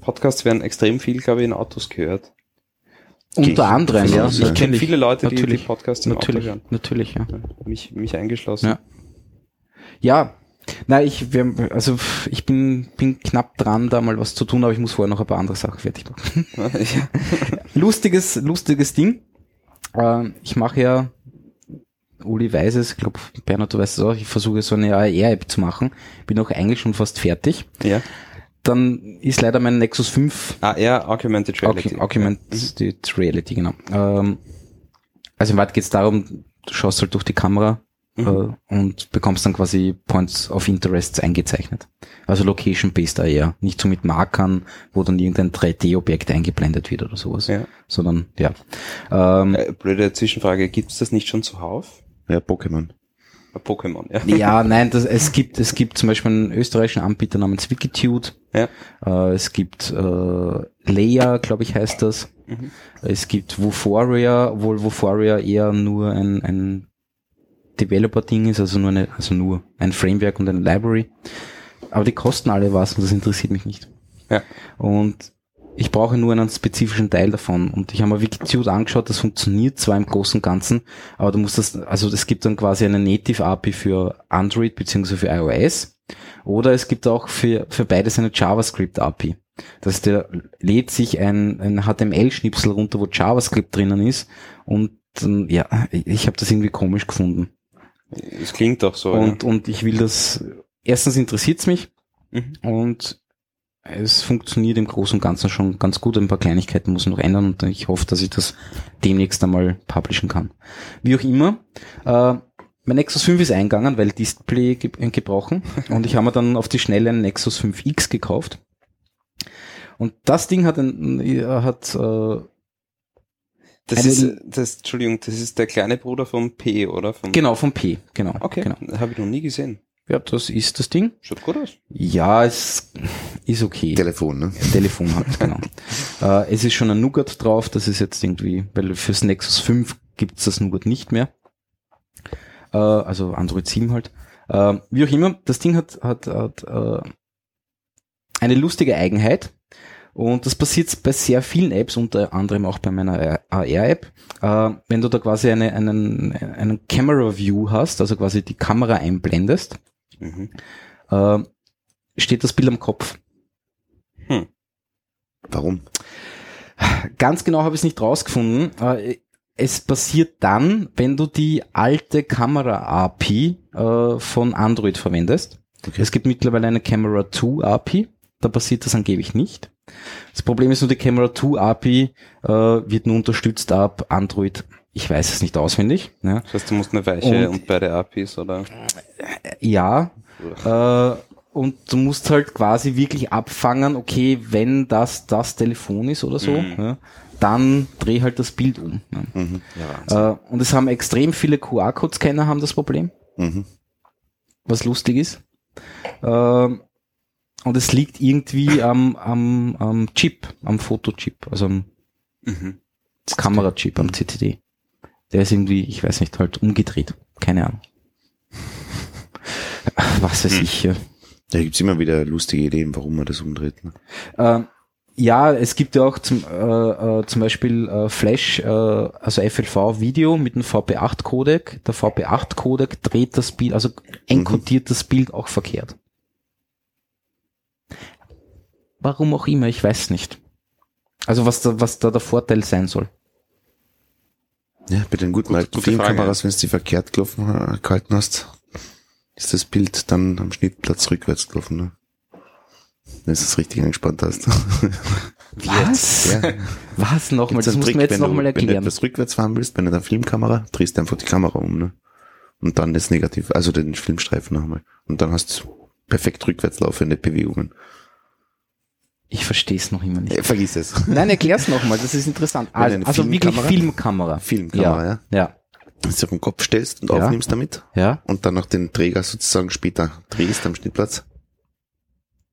Podcasts werden extrem viel, glaube ich, in Autos gehört. Unter anderem, ja. Ich Ich kenne viele Leute, die, die natürlich, Podcasts im natürlich, Auto hören. natürlich, ja. Mich, mich eingeschlossen. Ja. Ja, na, ich, wir, also ich bin, bin knapp dran, da mal was zu tun, aber ich muss vorher noch ein paar andere Sachen fertig machen. *laughs* ja. lustiges, lustiges Ding. Äh, ich mache ja, Uli weiß es, ich glaube, Bernhard, du weißt es auch, ich versuche so eine AR-App zu machen. Bin auch eigentlich schon fast fertig. ja. Dann ist leider mein Nexus 5 AR, Augmented Reality. Aug- Augmented Reality, genau. Ähm, also im Weit geht es darum, du schaust halt durch die Kamera Mhm. äh, und bekommst dann quasi Points of Interest eingezeichnet. Also Location-Based AR, nicht so mit Markern, wo dann irgendein 3D-Objekt eingeblendet wird oder sowas, Ja. sondern ja. Ähm, Äh, blöde Zwischenfrage, gibt's das nicht schon zuhauf? Ja, Pokémon. Bei Pokémon, ja. ja, *laughs* nein, das, es gibt es gibt zum Beispiel einen österreichischen Anbieter namens Wikitude. Ja. Äh, es gibt äh, Leia, glaube ich, heißt das. Mhm. Es gibt Wuforia, obwohl Wuforia eher nur ein, ein Developer-Ding ist, also nur eine, also nur ein Framework und eine Library. Aber die kosten alle was und das interessiert mich nicht. Ja. Und ich brauche nur einen spezifischen Teil davon. Und ich habe mir Wikitude angeschaut, das funktioniert zwar im Großen und Ganzen, aber du musst das, also es gibt dann quasi eine Native API für Android bzw. für iOS. Oder es gibt auch für, für beides eine JavaScript API. Das heißt, der lädt sich ein, ein HTML-Schnipsel runter, wo JavaScript drinnen ist. Und dann, ja, ich habe das irgendwie komisch gefunden. Es klingt doch so. Und, und ich will das, erstens interessiert's mich ja. Mhm. und es funktioniert im Großen und Ganzen schon ganz gut. Ein paar Kleinigkeiten muss ich noch ändern und ich hoffe, dass ich das demnächst einmal publishen kann. Wie auch immer, äh, mein Nexus 5 ist eingegangen, weil Display ge äh, gebrochen und ich habe mir dann auf die Schnelle einen Nexus 5X gekauft. Und das Ding hat, ein, äh, hat äh, Das ist, das, Entschuldigung, das ist der kleine Bruder vom P, oder? Vom, genau vom P, genau. Okay, Genau. habe ich noch nie gesehen. Ja, das ist das Ding. Schaut gut aus. Ja, es ist okay. Telefon, ne? Telefon halt, *laughs* genau. äh, es ist schon ein Nougat drauf, das ist jetzt irgendwie, weil fürs Nexus 5 gibt's das Nougat nicht mehr. Äh, also Android 7 halt. Äh, wie auch immer, das Ding hat, hat, hat äh, eine lustige Eigenheit. Und das passiert bei sehr vielen Apps, unter anderem auch bei meiner AR-App. Äh, wenn du da quasi eine, einen, einen Camera View hast, also quasi die Kamera einblendest, Mhm. äh, steht das Bild am Kopf. Warum? Ganz genau habe ich es nicht rausgefunden. Äh, es passiert dann, wenn du die alte Kamera-API äh, von Android verwendest. Okay. Es gibt mittlerweile eine Camera 2 API. Da passiert das angeblich nicht. Das Problem ist nur, die Camera 2 API äh, wird nur unterstützt ab Android. Ich weiß es nicht auswendig. Ja, Das heißt, du musst eine weiche Und- und, beide APIs, oder? ja äh, und du musst halt quasi wirklich abfangen, okay, wenn das das Telefon ist oder so, Mhm. ja, dann dreh halt das Bild um. Ja. Mhm. Äh, und es haben extrem viele QR-Code-Scanner haben das Problem, Mhm. was lustig ist. Ähm, und es liegt irgendwie am, am, am Chip, am Fotochip, also am Mhm. Kamerachip, am CCD. Der ist irgendwie, ich weiß nicht, halt umgedreht. Keine Ahnung. *laughs* Was weiß Hm. ich. ja. Da gibt's immer wieder lustige Ideen, warum man das umdreht. Ne? Ähm, ja, es gibt ja auch zum, äh, äh, zum Beispiel äh, Flash, äh, also FLV-Video mit einem VP8-Codec. Der VP8-Codec dreht das Bild, also enkodiert das Bild auch verkehrt. Warum auch immer, ich weiß nicht. Also was da, was da der Vorteil sein soll. Ja, bei den guten Gut- alten Filmkameras, wenn du die verkehrt gelaufen, äh, gehalten hast, ist das Bild dann am Schnittplatz rückwärts gelaufen. Ne? Wenn du es richtig eingespannt hast. *laughs* Was? Ja. Was nochmal? Das einen musst du Trick, mir jetzt nochmal Wenn du erklären. etwas rückwärts fahren willst, bei einer Filmkamera, drehst du einfach die Kamera um, ne? Und dann das Negativ, also den Filmstreifen nochmal. Und dann hast du perfekt rückwärts laufende Bewegungen. Ich verstehe es noch immer nicht. Äh, vergiss es. *laughs* Nein, erklär's nochmal, das ist interessant. Also, also wirklich Filmkamera- Filmkamera. Filmkamera, ja. Ja. Dass du auf den Kopf stellst und Ja. aufnimmst damit Ja. und dann noch den Träger sozusagen später drehst am Schnittplatz.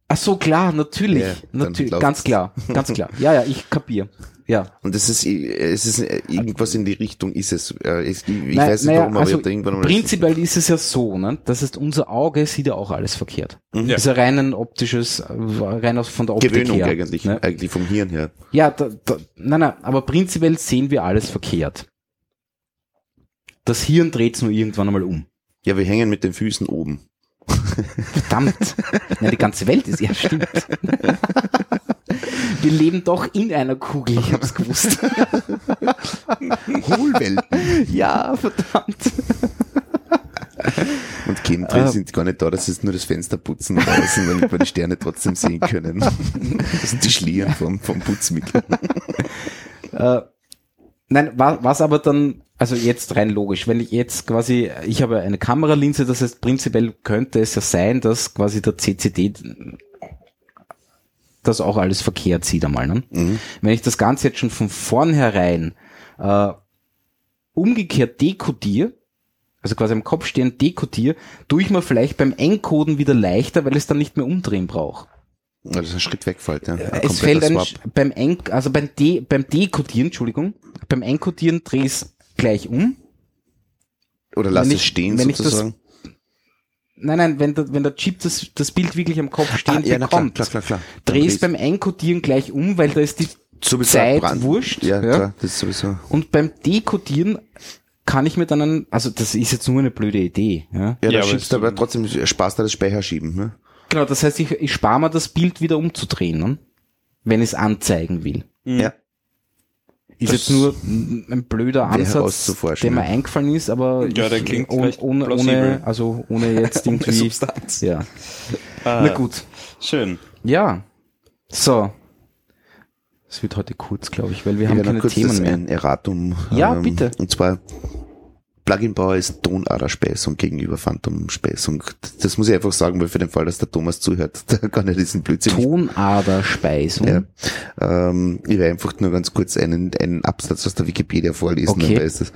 Ach so, klar, natürlich. Ja, natürlich ganz klar. Ganz klar. Ja, ja, ich kapier. Ja. Und das ist, es ist äh, irgendwas in die Richtung ist es. Äh, es- Ich, ich Nein, weiß nicht naja, warum, aber also ich irgendwann mal Prinzipiell ist es ja so, ne? Das heißt, unser Auge sieht ja auch alles verkehrt. Mhm. Das ist ja rein ein optisches, äh, rein aus von der Optik Gewöhnung her. eigentlich, Ne? eigentlich vom Hirn her. Ja, da, da, nein, nein, aber prinzipiell sehen wir alles verkehrt. Das Hirn dreht's nur irgendwann einmal um. Ja, wir hängen mit den Füßen oben. Verdammt. *laughs* Nein, die ganze Welt ist, ja, stimmt. *laughs* Wir leben doch in einer Kugel, ich hab's gewusst. Hohlwelten. Ja, verdammt. Und Chemtrails Ah. sind gar nicht da, das ist nur das Fenster putzen draußen, damit wir die Sterne trotzdem sehen können. Das sind die Schlieren vom, vom Putzmittel. Äh, nein, wa- was aber dann, also jetzt rein logisch, wenn ich jetzt quasi, ich habe eine Kameralinse, das heißt prinzipiell könnte es ja sein, dass quasi der CCD das auch alles verkehrt sieht einmal. Ne? Mhm. Wenn ich das Ganze jetzt schon von vornherein äh, umgekehrt dekodiere, also quasi am Kopf stehend dekodiere, tue ich mir vielleicht beim Encoden wieder leichter, weil es dann nicht mehr umdrehen braucht. Ja, das ist ein Schritt wegfällt, ja. Ein Es fällt ein, beim En also beim, De beim Dekodieren, Entschuldigung, beim Encodieren dreh es gleich um. Oder lass wenn es ich- stehen wenn ich das sozusagen. Nein, nein, wenn der, wenn der Chip das, das Bild wirklich am Kopf stehen Ah, ja, bekommt, klar, klar, klar. dreh es beim Encodieren gleich um, weil da ist die sowieso Zeit Brand- wurscht. Ja, ja. klar, das ist sowieso. Und beim Dekodieren kann ich mir dann einen, also das ist jetzt nur eine blöde Idee. Ja? Ja, Ja, da aber schiebst du aber trotzdem Spaß da das Speicherschieben, ne? Genau, das heißt, ich, ich spare mir das Bild wieder umzudrehen, ne? wenn ich es anzeigen will. Ja. Ist Das jetzt nur ein blöder Ansatz, der mir eingefallen ist, aber Ja, der ich- klingt ohne, ohne, ohne, also ohne *laughs* jetzt Ohne irgendwie, Substanz. ja. Ah, Na gut. Schön. Ja. So. Es wird heute kurz, glaube ich, weil wir haben ja, noch keine kurz Themen das mehr. ein Erratum. ähm, Ja, bitte. Und zwar Plugin-Bauer ist Tonaderspeisung gegenüber Phantomspeisung. Das muss ich einfach sagen, weil für den Fall, dass der Thomas zuhört, *laughs* da kann er diesen Blödsinn Tonaderspeisung. Ja. Ähm, ich werde einfach nur ganz kurz einen, einen Absatz aus der Wikipedia vorlesen. Okay. dann weiß das.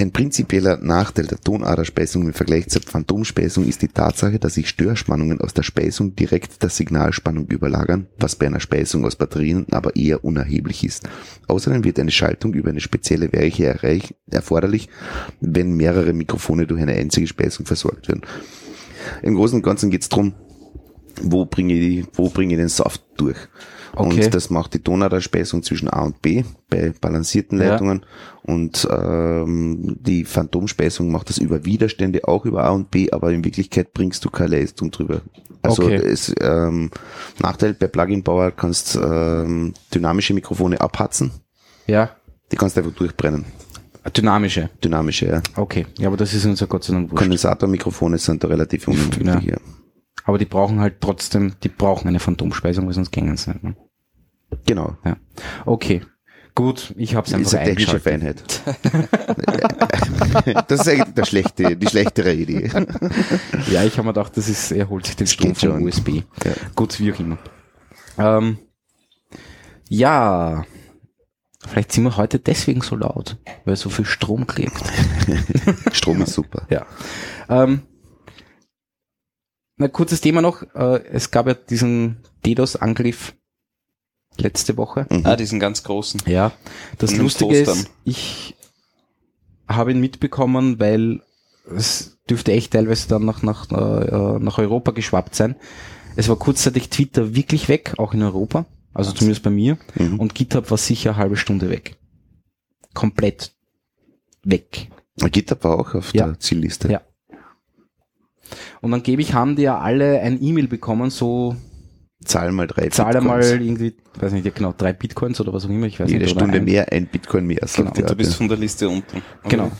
Ein prinzipieller Nachteil der Tonaderspeisung im Vergleich zur Phantomspeisung ist die Tatsache, dass sich Störspannungen aus der Speisung direkt der Signalspannung überlagern, was bei einer Speisung aus Batterien aber eher unerheblich ist. Außerdem wird eine Schaltung über eine spezielle Weiche erforderlich, wenn mehrere Mikrofone durch eine einzige Speisung versorgt werden. Im Großen und Ganzen geht es darum, wo bringe ich, wo bringe ich den Saft durch. Okay. Und das macht die Tonarterspeisung zwischen A und B bei balancierten Ja. Leitungen. Und ähm, die Phantomspeisung macht das über Widerstände auch über A und B, aber in Wirklichkeit bringst du keine Leistung drüber. Also Okay. es, ähm, Nachteil bei Plugin-Bauer kannst ähm, dynamische Mikrofone abhatzen. Ja. Die kannst du einfach durchbrennen. Dynamische. Dynamische, ja. Okay. Ja, aber das ist uns ja Gott sei Dank wurscht. Kondensatormikrofone sind da relativ unempfindlich. Ja. Aber die brauchen halt trotzdem, die brauchen eine Phantomspeisung, weil sonst gängen sie nicht. Ne? Genau. Ja. Okay. Gut, ich habe es einfach Ist eine technische. Feinheit. *laughs* das ist eigentlich der schlechte, die schlechtere Idee. *laughs* Ja, ich habe mir gedacht, das ist, er holt sich den Strom geht schon. vom USB. Ja. Gut, wie auch immer. Ähm, ja, vielleicht sind wir heute deswegen so laut, weil so viel Strom klebt. *laughs* Strom ist super. Ja. Ähm, na, kurzes Thema noch. Äh, es gab ja diesen DDoS-Angriff letzte Woche. Mhm. Ah, diesen ganz großen. Ja, das den Lustige ist, ich habe ihn mitbekommen, weil es dürfte echt teilweise dann nach, nach, äh, nach Europa geschwappt sein. Es war kurzzeitig Twitter wirklich weg, auch in Europa, also zumindest bei mir. Mhm. Und GitHub war sicher eine halbe Stunde weg. Komplett weg. GitHub war auch auf Ja. der Zielliste. Ja. Und angeblich haben die ja alle ein E-Mail bekommen, so Zahl mal drei zahle mal Bitcoins. irgendwie, weiß nicht, ja genau, drei Bitcoins oder was auch immer, ich weiß Jede nicht. oder Stunde ein- mehr, ein Bitcoin mehr, sagt Genau. Und du bist von der Liste unten. Genau.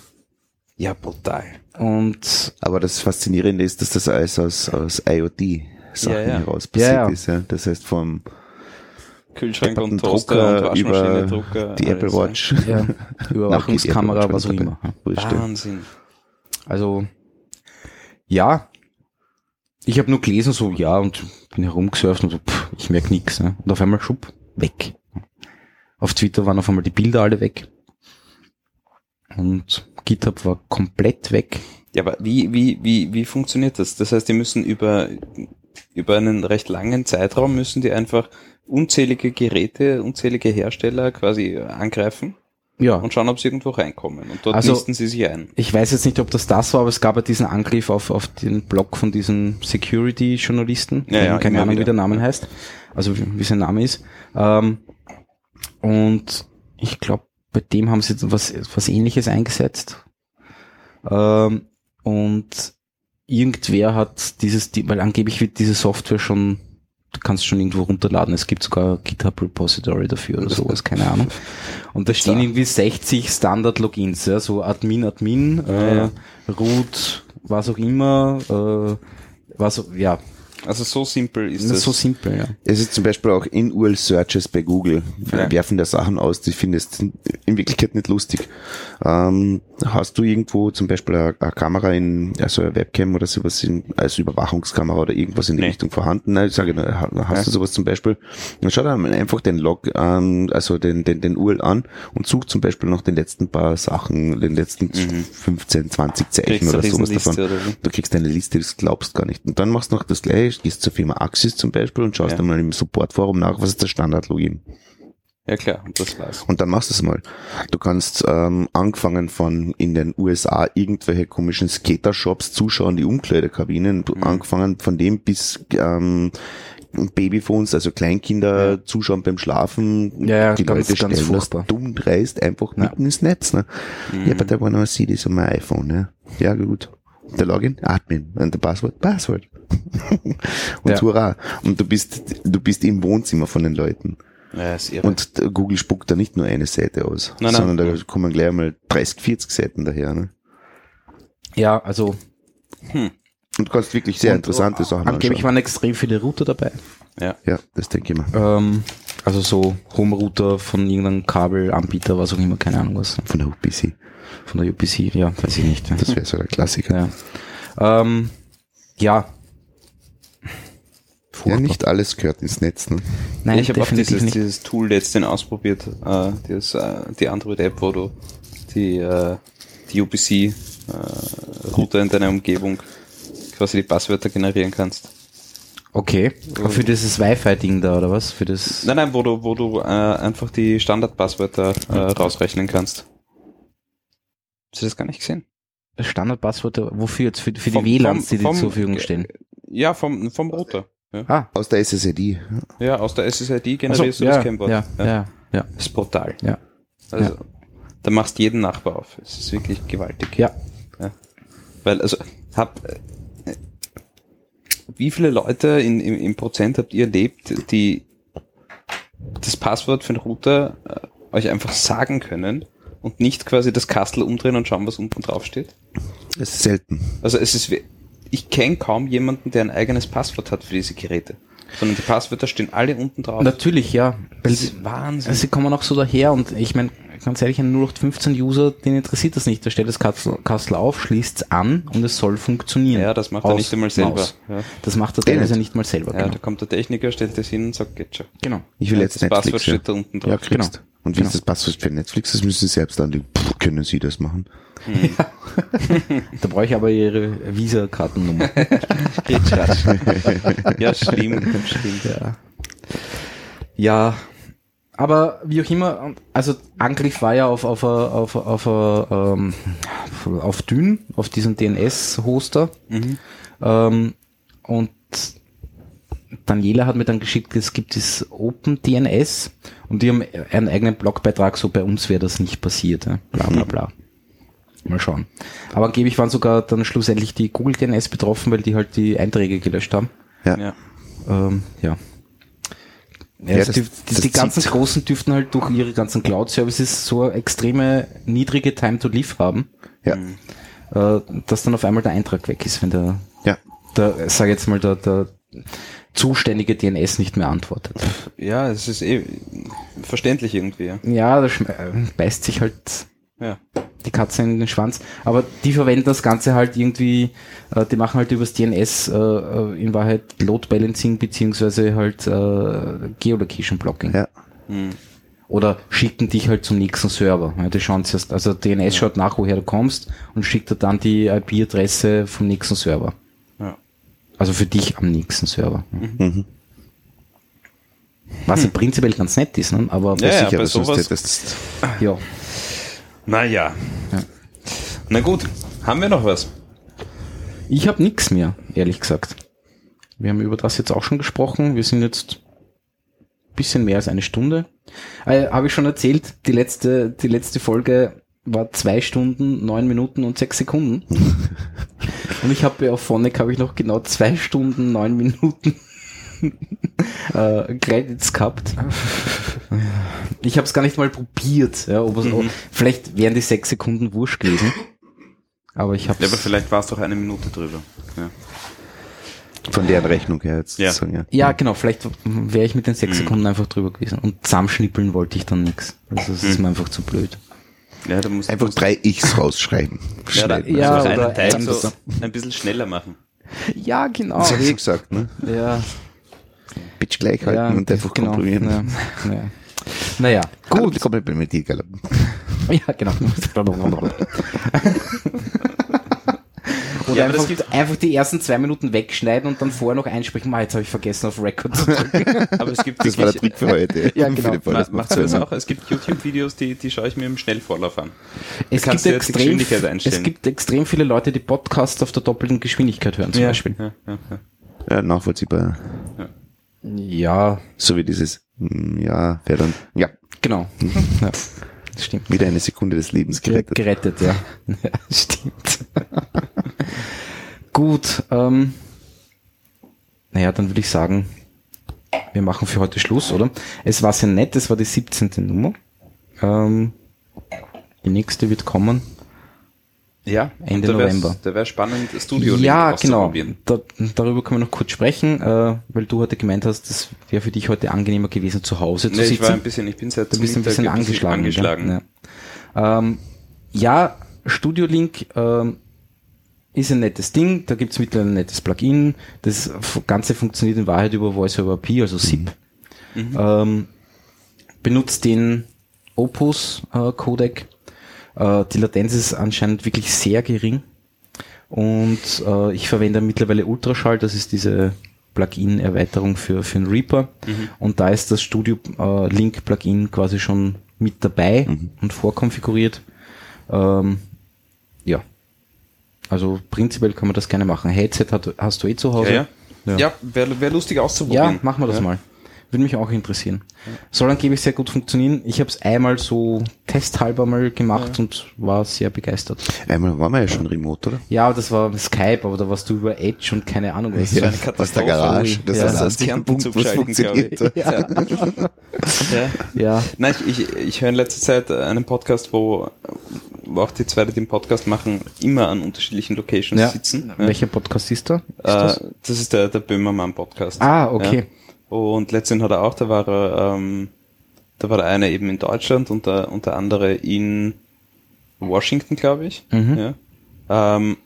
Ja, brutal. Und Aber das Faszinierende ist, dass das alles aus, aus IoT-Sachen Ja, ja. heraus passiert Ja, ja. ist. Ja. Das heißt, vom Kühlschrank und Toaster Drucker und Waschmaschine, über Drucker. die alles, Apple Watch. ja, *laughs* Überwachungskamera, was auch immer. Wahnsinn. Also, ja, ich habe nur gelesen, so, ja, und bin herumgesurft und so, pff, ich merk nix. Ne? Und auf einmal, schupp, weg. Auf Twitter waren auf einmal die Bilder alle weg. Und GitHub war komplett weg. Ja, aber wie, wie, wie, wie funktioniert das? Das heißt, die müssen über, über einen recht langen Zeitraum müssen die einfach unzählige Geräte, unzählige Hersteller quasi angreifen Ja, und schauen, ob sie irgendwo reinkommen. Und dort Also- listen sie sich ein. ich weiß jetzt nicht, ob das das war, aber es gab ja diesen Angriff auf, auf den Blog von diesen Security-Journalisten. Ja, ja, keine Ahnung, wieder. wie der Name heißt. Also wie, wie sein Name ist. Ähm, und ich glaube, bei dem haben sie was, was ähnliches eingesetzt. Ähm, und irgendwer hat dieses, die- weil angeblich wird diese Software schon, du kannst schon irgendwo runterladen. Es gibt sogar GitHub Repository dafür oder sowas, keine Ahnung. Und da stehen irgendwie 60 Standard-Logins, ja, so Admin, Admin, äh. Root, was auch immer, äh, was, ja, Also so simpel ist das das. ist so simpel, ja. Es ist zum Beispiel auch in URL Searches bei Google. Ja. Werfen da Sachen aus, die findest in Wirklichkeit nicht lustig. Ähm, hast du irgendwo zum Beispiel eine, eine Kamera in, also eine Webcam oder sowas in, als Überwachungskamera oder irgendwas in die Nee. Richtung vorhanden? Nein, ich sage, hast Ja. du sowas zum Beispiel? Dann schau dir mal einfach den Log an, also den, den, den URL an und such zum Beispiel noch den letzten paar Sachen, den letzten Mhm. 15, 20 Zeichen oder sowas davon. oder? Du kriegst eine Liste, das glaubst gar nicht. Und dann machst du noch das gleiche, gehst zur Firma Axis zum Beispiel und schaust Ja. dann mal im Supportforum nach, was ist das Standard-Login. Ja klar, und das war's. Und dann machst du es mal. Du kannst ähm, angefangen von in den USA irgendwelche komischen Skater-Shops zuschauen, die Umkleidekabinen, Mhm. angefangen von dem bis ähm, Babyphones, also Kleinkinder Ja. zuschauen beim Schlafen. Ja, ja, die ganz- Leute ganz furchtbar. dumm dreist einfach Ja. mitten ins Netz. Ne? Ja, but I wanna see this on my iPhone. Ne? Ja, gut. Der Login? Admin. Und der Passwort? Passwort. *laughs* und Ja. hurra. Und du bist, du bist im Wohnzimmer von den Leuten. Ja, ist irre. Und Google spuckt da nicht nur eine Seite aus, Nein, nein. sondern da kommen gleich einmal 30, 40 Seiten daher. Ne? Ja, also hm. Und du kannst wirklich sehr und, interessante Sachen Angeblich anschauen. waren extrem viele Router dabei. Ja. Ja, das denke ich mal. Ähm, also so Home-Router von irgendeinem Kabelanbieter, was auch immer, keine Ahnung was. Von der UPC. Von der UPC, ja, weiß ich nicht. Das wäre so der Klassiker. Ja. Ähm, ja. Ja, nicht alles gehört ins Netz. Ne? Nein, ich habe auch dieses, nicht. dieses Tool letztens ausprobiert, äh, dieses, äh, die Android-App, wo du die, äh, die UPC-Router in deiner Umgebung quasi die Passwörter generieren kannst. Okay. Aber für dieses Wi-Fi-Ding da, oder was? Für das. Nein, nein, wo du, wo du äh, einfach die Standardpasswörter äh, rausrechnen kannst. Hast du das gar nicht gesehen? Standardpasswörter, wofür jetzt? Für, für die Vom- WLANs, vom- die dir zur Verfügung stehen. Ja, vom, vom Router. Ah, Aus der SSID. Ja, aus der SSID also, generierst du ja, das Kennwort. ja, ja, ja, Das ist brutal. ja, Also, da machst jeden Nachbar auf. Es ist wirklich gewaltig. ja. Weil, also, hab, äh, wie viele Leute in, im, im Prozent habt ihr erlebt, die das Passwort für den Router äh, euch einfach sagen können und nicht quasi das Kastel umdrehen und schauen, was unten drauf steht? Das ist selten. Also es ist, ich kenne kaum jemanden, der ein eigenes Passwort hat für diese Geräte. Sondern die Passwörter stehen alle unten drauf. Natürlich, ja. Weil Das sie, ist Wahnsinn. sie kommen auch so daher und ich meine, ganz ehrlich, ein 0815-User, den interessiert das nicht. Der stellt das Kastel, Kastel auf, schließt es an und es soll funktionieren. Ja, das macht er Aus nicht einmal selber. Ja. Das macht er Der teilweise nicht. nicht mal selber. Ja, genau. da kommt der Techniker, stellt das hin und sagt, geht schon. genau. Ich will Ja, jetzt das Netflix. Passwort ja. steht da unten drauf. Ja, kriegst. Genau. Und wie Genau. ist das Passwort für Netflix? Das müssen sie selbst anlegen. Puh, können sie das machen? *laughs* Da brauche ich aber ihre Visa-Kartennummer. *laughs* Ja, stimmt, *laughs* stimmt. ja. ja, aber wie auch immer, also Angriff war ja auf auf auf auf, auf, ähm, auf Dyn, auf diesen DNS-Hoster. Ähm, und Daniela hat mir dann geschickt, es gibt das OpenDNS und die haben einen eigenen Blogbeitrag, so bei uns wäre das nicht passiert. Ja? Bla bla bla. Mal schauen. Aber angeblich waren sogar dann schlussendlich die Google DNS betroffen, weil die halt die Einträge gelöscht haben. Ja. Ja. Ähm, ja. Ja, Ja, es das- die, das die ganzen. Großen dürften halt durch ihre ganzen Cloud-Services so extreme niedrige Time to Live haben, Ja. äh, dass dann auf einmal der Eintrag weg ist, wenn der, Ja. der sag jetzt mal, der, der zuständige DNS nicht mehr antwortet. ja, es ist eh verständlich irgendwie. Ja. Ja, da schm- äh, beißt sich halt ja. die Katze in den Schwanz. Aber die verwenden das Ganze halt irgendwie, äh, die machen halt übers DNS äh, äh, in Wahrheit Load Balancing beziehungsweise halt äh, Geolocation Blocking. Ja. Hm. Oder schicken dich halt zum nächsten Server. Ja, die schauen zuerst, also DNS schaut nach, woher du kommst und schickt dir dann die IP-Adresse vom nächsten Server. Ja. Also für dich am nächsten Server. Mhm. Was im prinzipiell ganz nett ist, ne? aber Ja, ja. Sicher, bei aber sonst sowas- hättest ja. Naja. Ja. Na gut, haben wir noch was? Ich habe nichts mehr, ehrlich gesagt. Wir haben über das jetzt auch schon gesprochen. Wir sind jetzt bisschen mehr als eine Stunde. Äh, habe ich schon erzählt, die letzte, die letzte Folge war zwei Stunden, neun Minuten und sechs Sekunden. *laughs* und ich habe auf Phonic habe ich noch genau zwei Stunden, neun Minuten *laughs* äh, Credits gehabt. Ich habe es gar nicht mal probiert. Ja, ob es, Mhm. Vielleicht wären die sechs Sekunden wurscht gewesen. Aber ich habe Ja, aber vielleicht war es doch eine Minute drüber. Ja. von deren Rechnung her jetzt Ja. sagen, ja. Ja, genau, vielleicht wäre ich mit den sechs Mhm. Sekunden einfach drüber gewesen. Und zusammenschnippeln wollte ich dann nix. Also das Mhm. ist mir einfach zu blöd. Ja, da musst Einfach drei X rausschreiben. *laughs* ja, da. Ja, also oder Teil ein- so ein bisschen schneller machen. Ja, genau. Das hab ich gesagt, ne? Ja, Bitch gleich halten ja, und einfach genau. komprimieren. Ja, ja. Naja, Gut, kommt mit dir? *laughs* Ja, genau. *laughs* Oder Ja, das einfach, gibt- einfach die ersten zwei Minuten wegschneiden und dann vorher noch einsprechen. Ah, jetzt habe ich vergessen, auf Record zu drücken. *laughs* Aber es gibt Das war der Trick für heute. Ja, genau. viele Podcasts Ma- macht das auch? Es gibt YouTube-Videos, die, die schaue ich mir im Schnellvorlauf an. es, gibt ja extrem, einstellen. es gibt extrem viele Leute, die Podcasts auf der doppelten Geschwindigkeit hören, zum Beispiel. Ja, ja, ja. Ja, nachvollziehbar. Ja, So wie dieses, mm, ja, wer dann, ja, genau. *laughs* Ja, das stimmt. wieder eine Sekunde des Lebens gerettet. Gerettet, ja. *laughs* ja stimmt. Gut, ähm, naja, dann würde ich sagen, wir machen für heute Schluss, oder? Es war sehr nett, es war die 17. Nummer. Ähm, die nächste wird kommen. Ja, Ende da November. Da wäre spannend, Studio ja, genau. Da, darüber können wir noch kurz sprechen, äh, weil du heute gemeint hast, das wäre für dich heute angenehmer gewesen, zu Hause zu Nee, ich sitzen. war ein bisschen, ich bin seit Du bist ein bisschen angeschlagen. angeschlagen. gell? Ja, ähm, ja Studio Link ähm, ist ein nettes Ding. Da gibt's mittlerweile ein nettes Plugin. Das Ganze funktioniert in Wahrheit über Voice over IP, also SIP. Ähm, benutzt den Opus äh, Codec. Äh, die Latenz ist anscheinend wirklich sehr gering. Und äh, ich verwende mittlerweile Ultraschall, das ist diese Plugin-Erweiterung für, für den Reaper. Und da ist das Studio äh, Link Plugin quasi schon mit dabei und vorkonfiguriert. Ähm. Also prinzipiell kann man das gerne machen. Headset hat, hast du eh zu Hause. Ja, ja. Ja, wäre wär lustig Ja, auszuprobieren. machen wir das ja. mal. Würde mich auch interessieren. Soll angeblich sehr gut funktionieren. Ich habe es einmal so testhalber mal gemacht und war sehr begeistert. Einmal waren wir ja schon remote, oder? Ja, das war Skype, aber da warst du über Edge und keine Ahnung was. Ja. eine aus der. Garage. Das Ja. ist Das Kernpunkt wo es zuschalten, funktioniert. Ja. Ja, Nein, ich, ich, ich höre in letzter Zeit einen Podcast, wo, wo auch die zwei, die den Podcast machen, immer an unterschiedlichen Locations ja. sitzen. Ja. Welcher Podcast ist da? Ist Äh, das? das? ist der, der Böhmermann-Podcast. Ah, okay. Ja. Und letztens hat er auch, da war er, ähm, da war der eine eben in Deutschland und der, und der andere in Washington, glaube ich. Mhm. Ja. Ähm,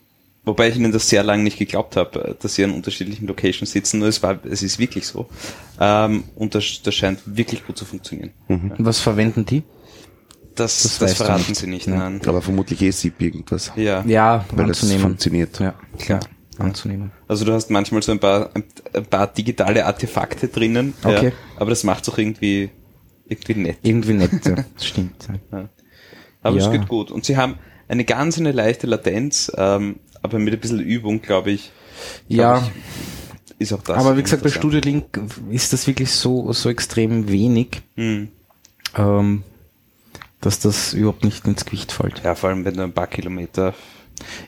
wobei ich ihnen das sehr lange nicht geglaubt habe, dass sie an unterschiedlichen Locations sitzen. Nur es war, es ist wirklich so. Ähm, und das, das scheint wirklich gut zu funktionieren. Was verwenden die? Das, Das das, verraten nicht. sie nicht, Ja. nein. Aber vermutlich eh SIP irgendwas. Ja. Ja, Weil das funktioniert. Ja, klar, anzunehmen. Also du hast manchmal so ein paar, ein, paar digitale Artefakte drinnen. Okay. Ja, aber das macht auch irgendwie, irgendwie nett. Irgendwie nett, ja. *laughs* das stimmt. Ja. Aber es geht gut. Und sie haben eine ganz eine leichte Latenz, ähm, aber mit ein bisschen Übung, glaube ich, glaub Ja. ich, ist auch das. Aber wie gesagt, bei. Studio Link ist das wirklich so, so extrem wenig, Hm. ähm, dass das überhaupt nicht ins Gewicht fällt. Ja, vor allem wenn du ein paar Kilometer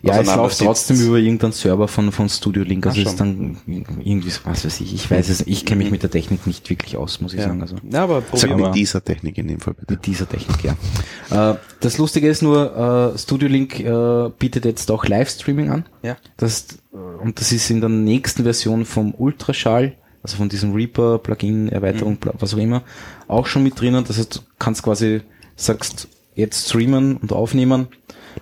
Ja, es auseinander läuft trotzdem über irgendeinen Server von, von Studio Link. Also Ach, ist dann irgendwie, so- was weiß ich, ich weiß es, ich kenne mich mit der Technik nicht wirklich aus, muss ich Ja. sagen. Also ja, aber probier mit dieser Technik in dem Fall bitte. mit dieser Technik, ja. äh, das Lustige ist nur, äh, Studio Link äh, bietet jetzt auch Livestreaming an. Ja. Das, äh, und das ist in der nächsten Version vom Ultraschall, also von diesem Reaper, Plugin, Erweiterung, bla- was auch immer, auch schon mit drinnen. Das heißt, du kannst quasi, sagst, jetzt streamen und aufnehmen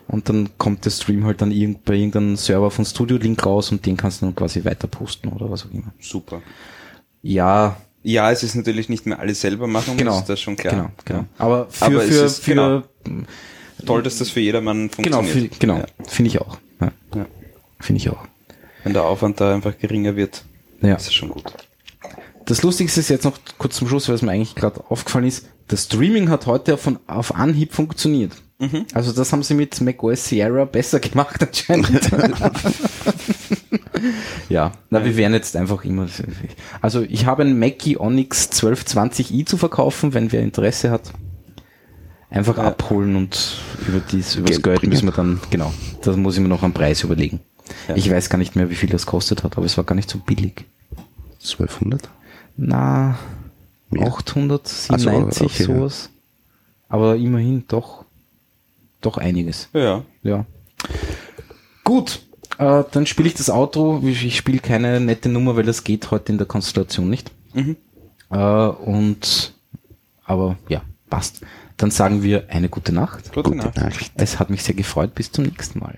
und dann kommt der Stream halt dann irgend, bei irgendeinem Server von Studio Link raus und den kannst du dann quasi weiter posten oder was auch immer. Super. Ja, Ja, es ist natürlich nicht mehr alles selber machen, genau. das ist das schon klar. Genau, genau. Aber für, Aber es für, ist- für, genau. Toll, dass das für jedermann genau, funktioniert. für, genau, Ja. finde ich auch. Ja, Ja. finde ich auch. Wenn der Aufwand da einfach geringer wird, Ja. ist das schon gut. Das Lustigste ist jetzt noch kurz zum Schluss, weil es mir eigentlich gerade aufgefallen ist. Das Streaming hat heute von, auf Anhieb funktioniert. Also das haben sie mit macOS Sierra besser *laughs* gemacht anscheinend. ja, na, wir werden jetzt einfach immer. Also ich habe ein Mackie Onyx 1220i zu verkaufen, wenn wer Interesse hat. Einfach Ja. abholen und über dies, über das Geld bringen. müssen wir dann, genau, da muss ich mir noch einen Preis überlegen. Ja. Ich weiß gar nicht mehr, wie viel das kostet hat, aber es war gar nicht so billig. 1200? Na, Mehr. 897, Ach so, okay, ja. sowas. Aber immerhin doch, doch einiges. Ja. Ja. Gut, äh, dann spiele ich das Outro. Ich, spiele keine nette Nummer, weil das geht heute in der Konstellation nicht. Mhm. Äh, und, aber ja, passt. Dann sagen wir eine gute Nacht. Gute Gute Nacht. Nacht. Es hat mich sehr gefreut. Bis zum nächsten Mal.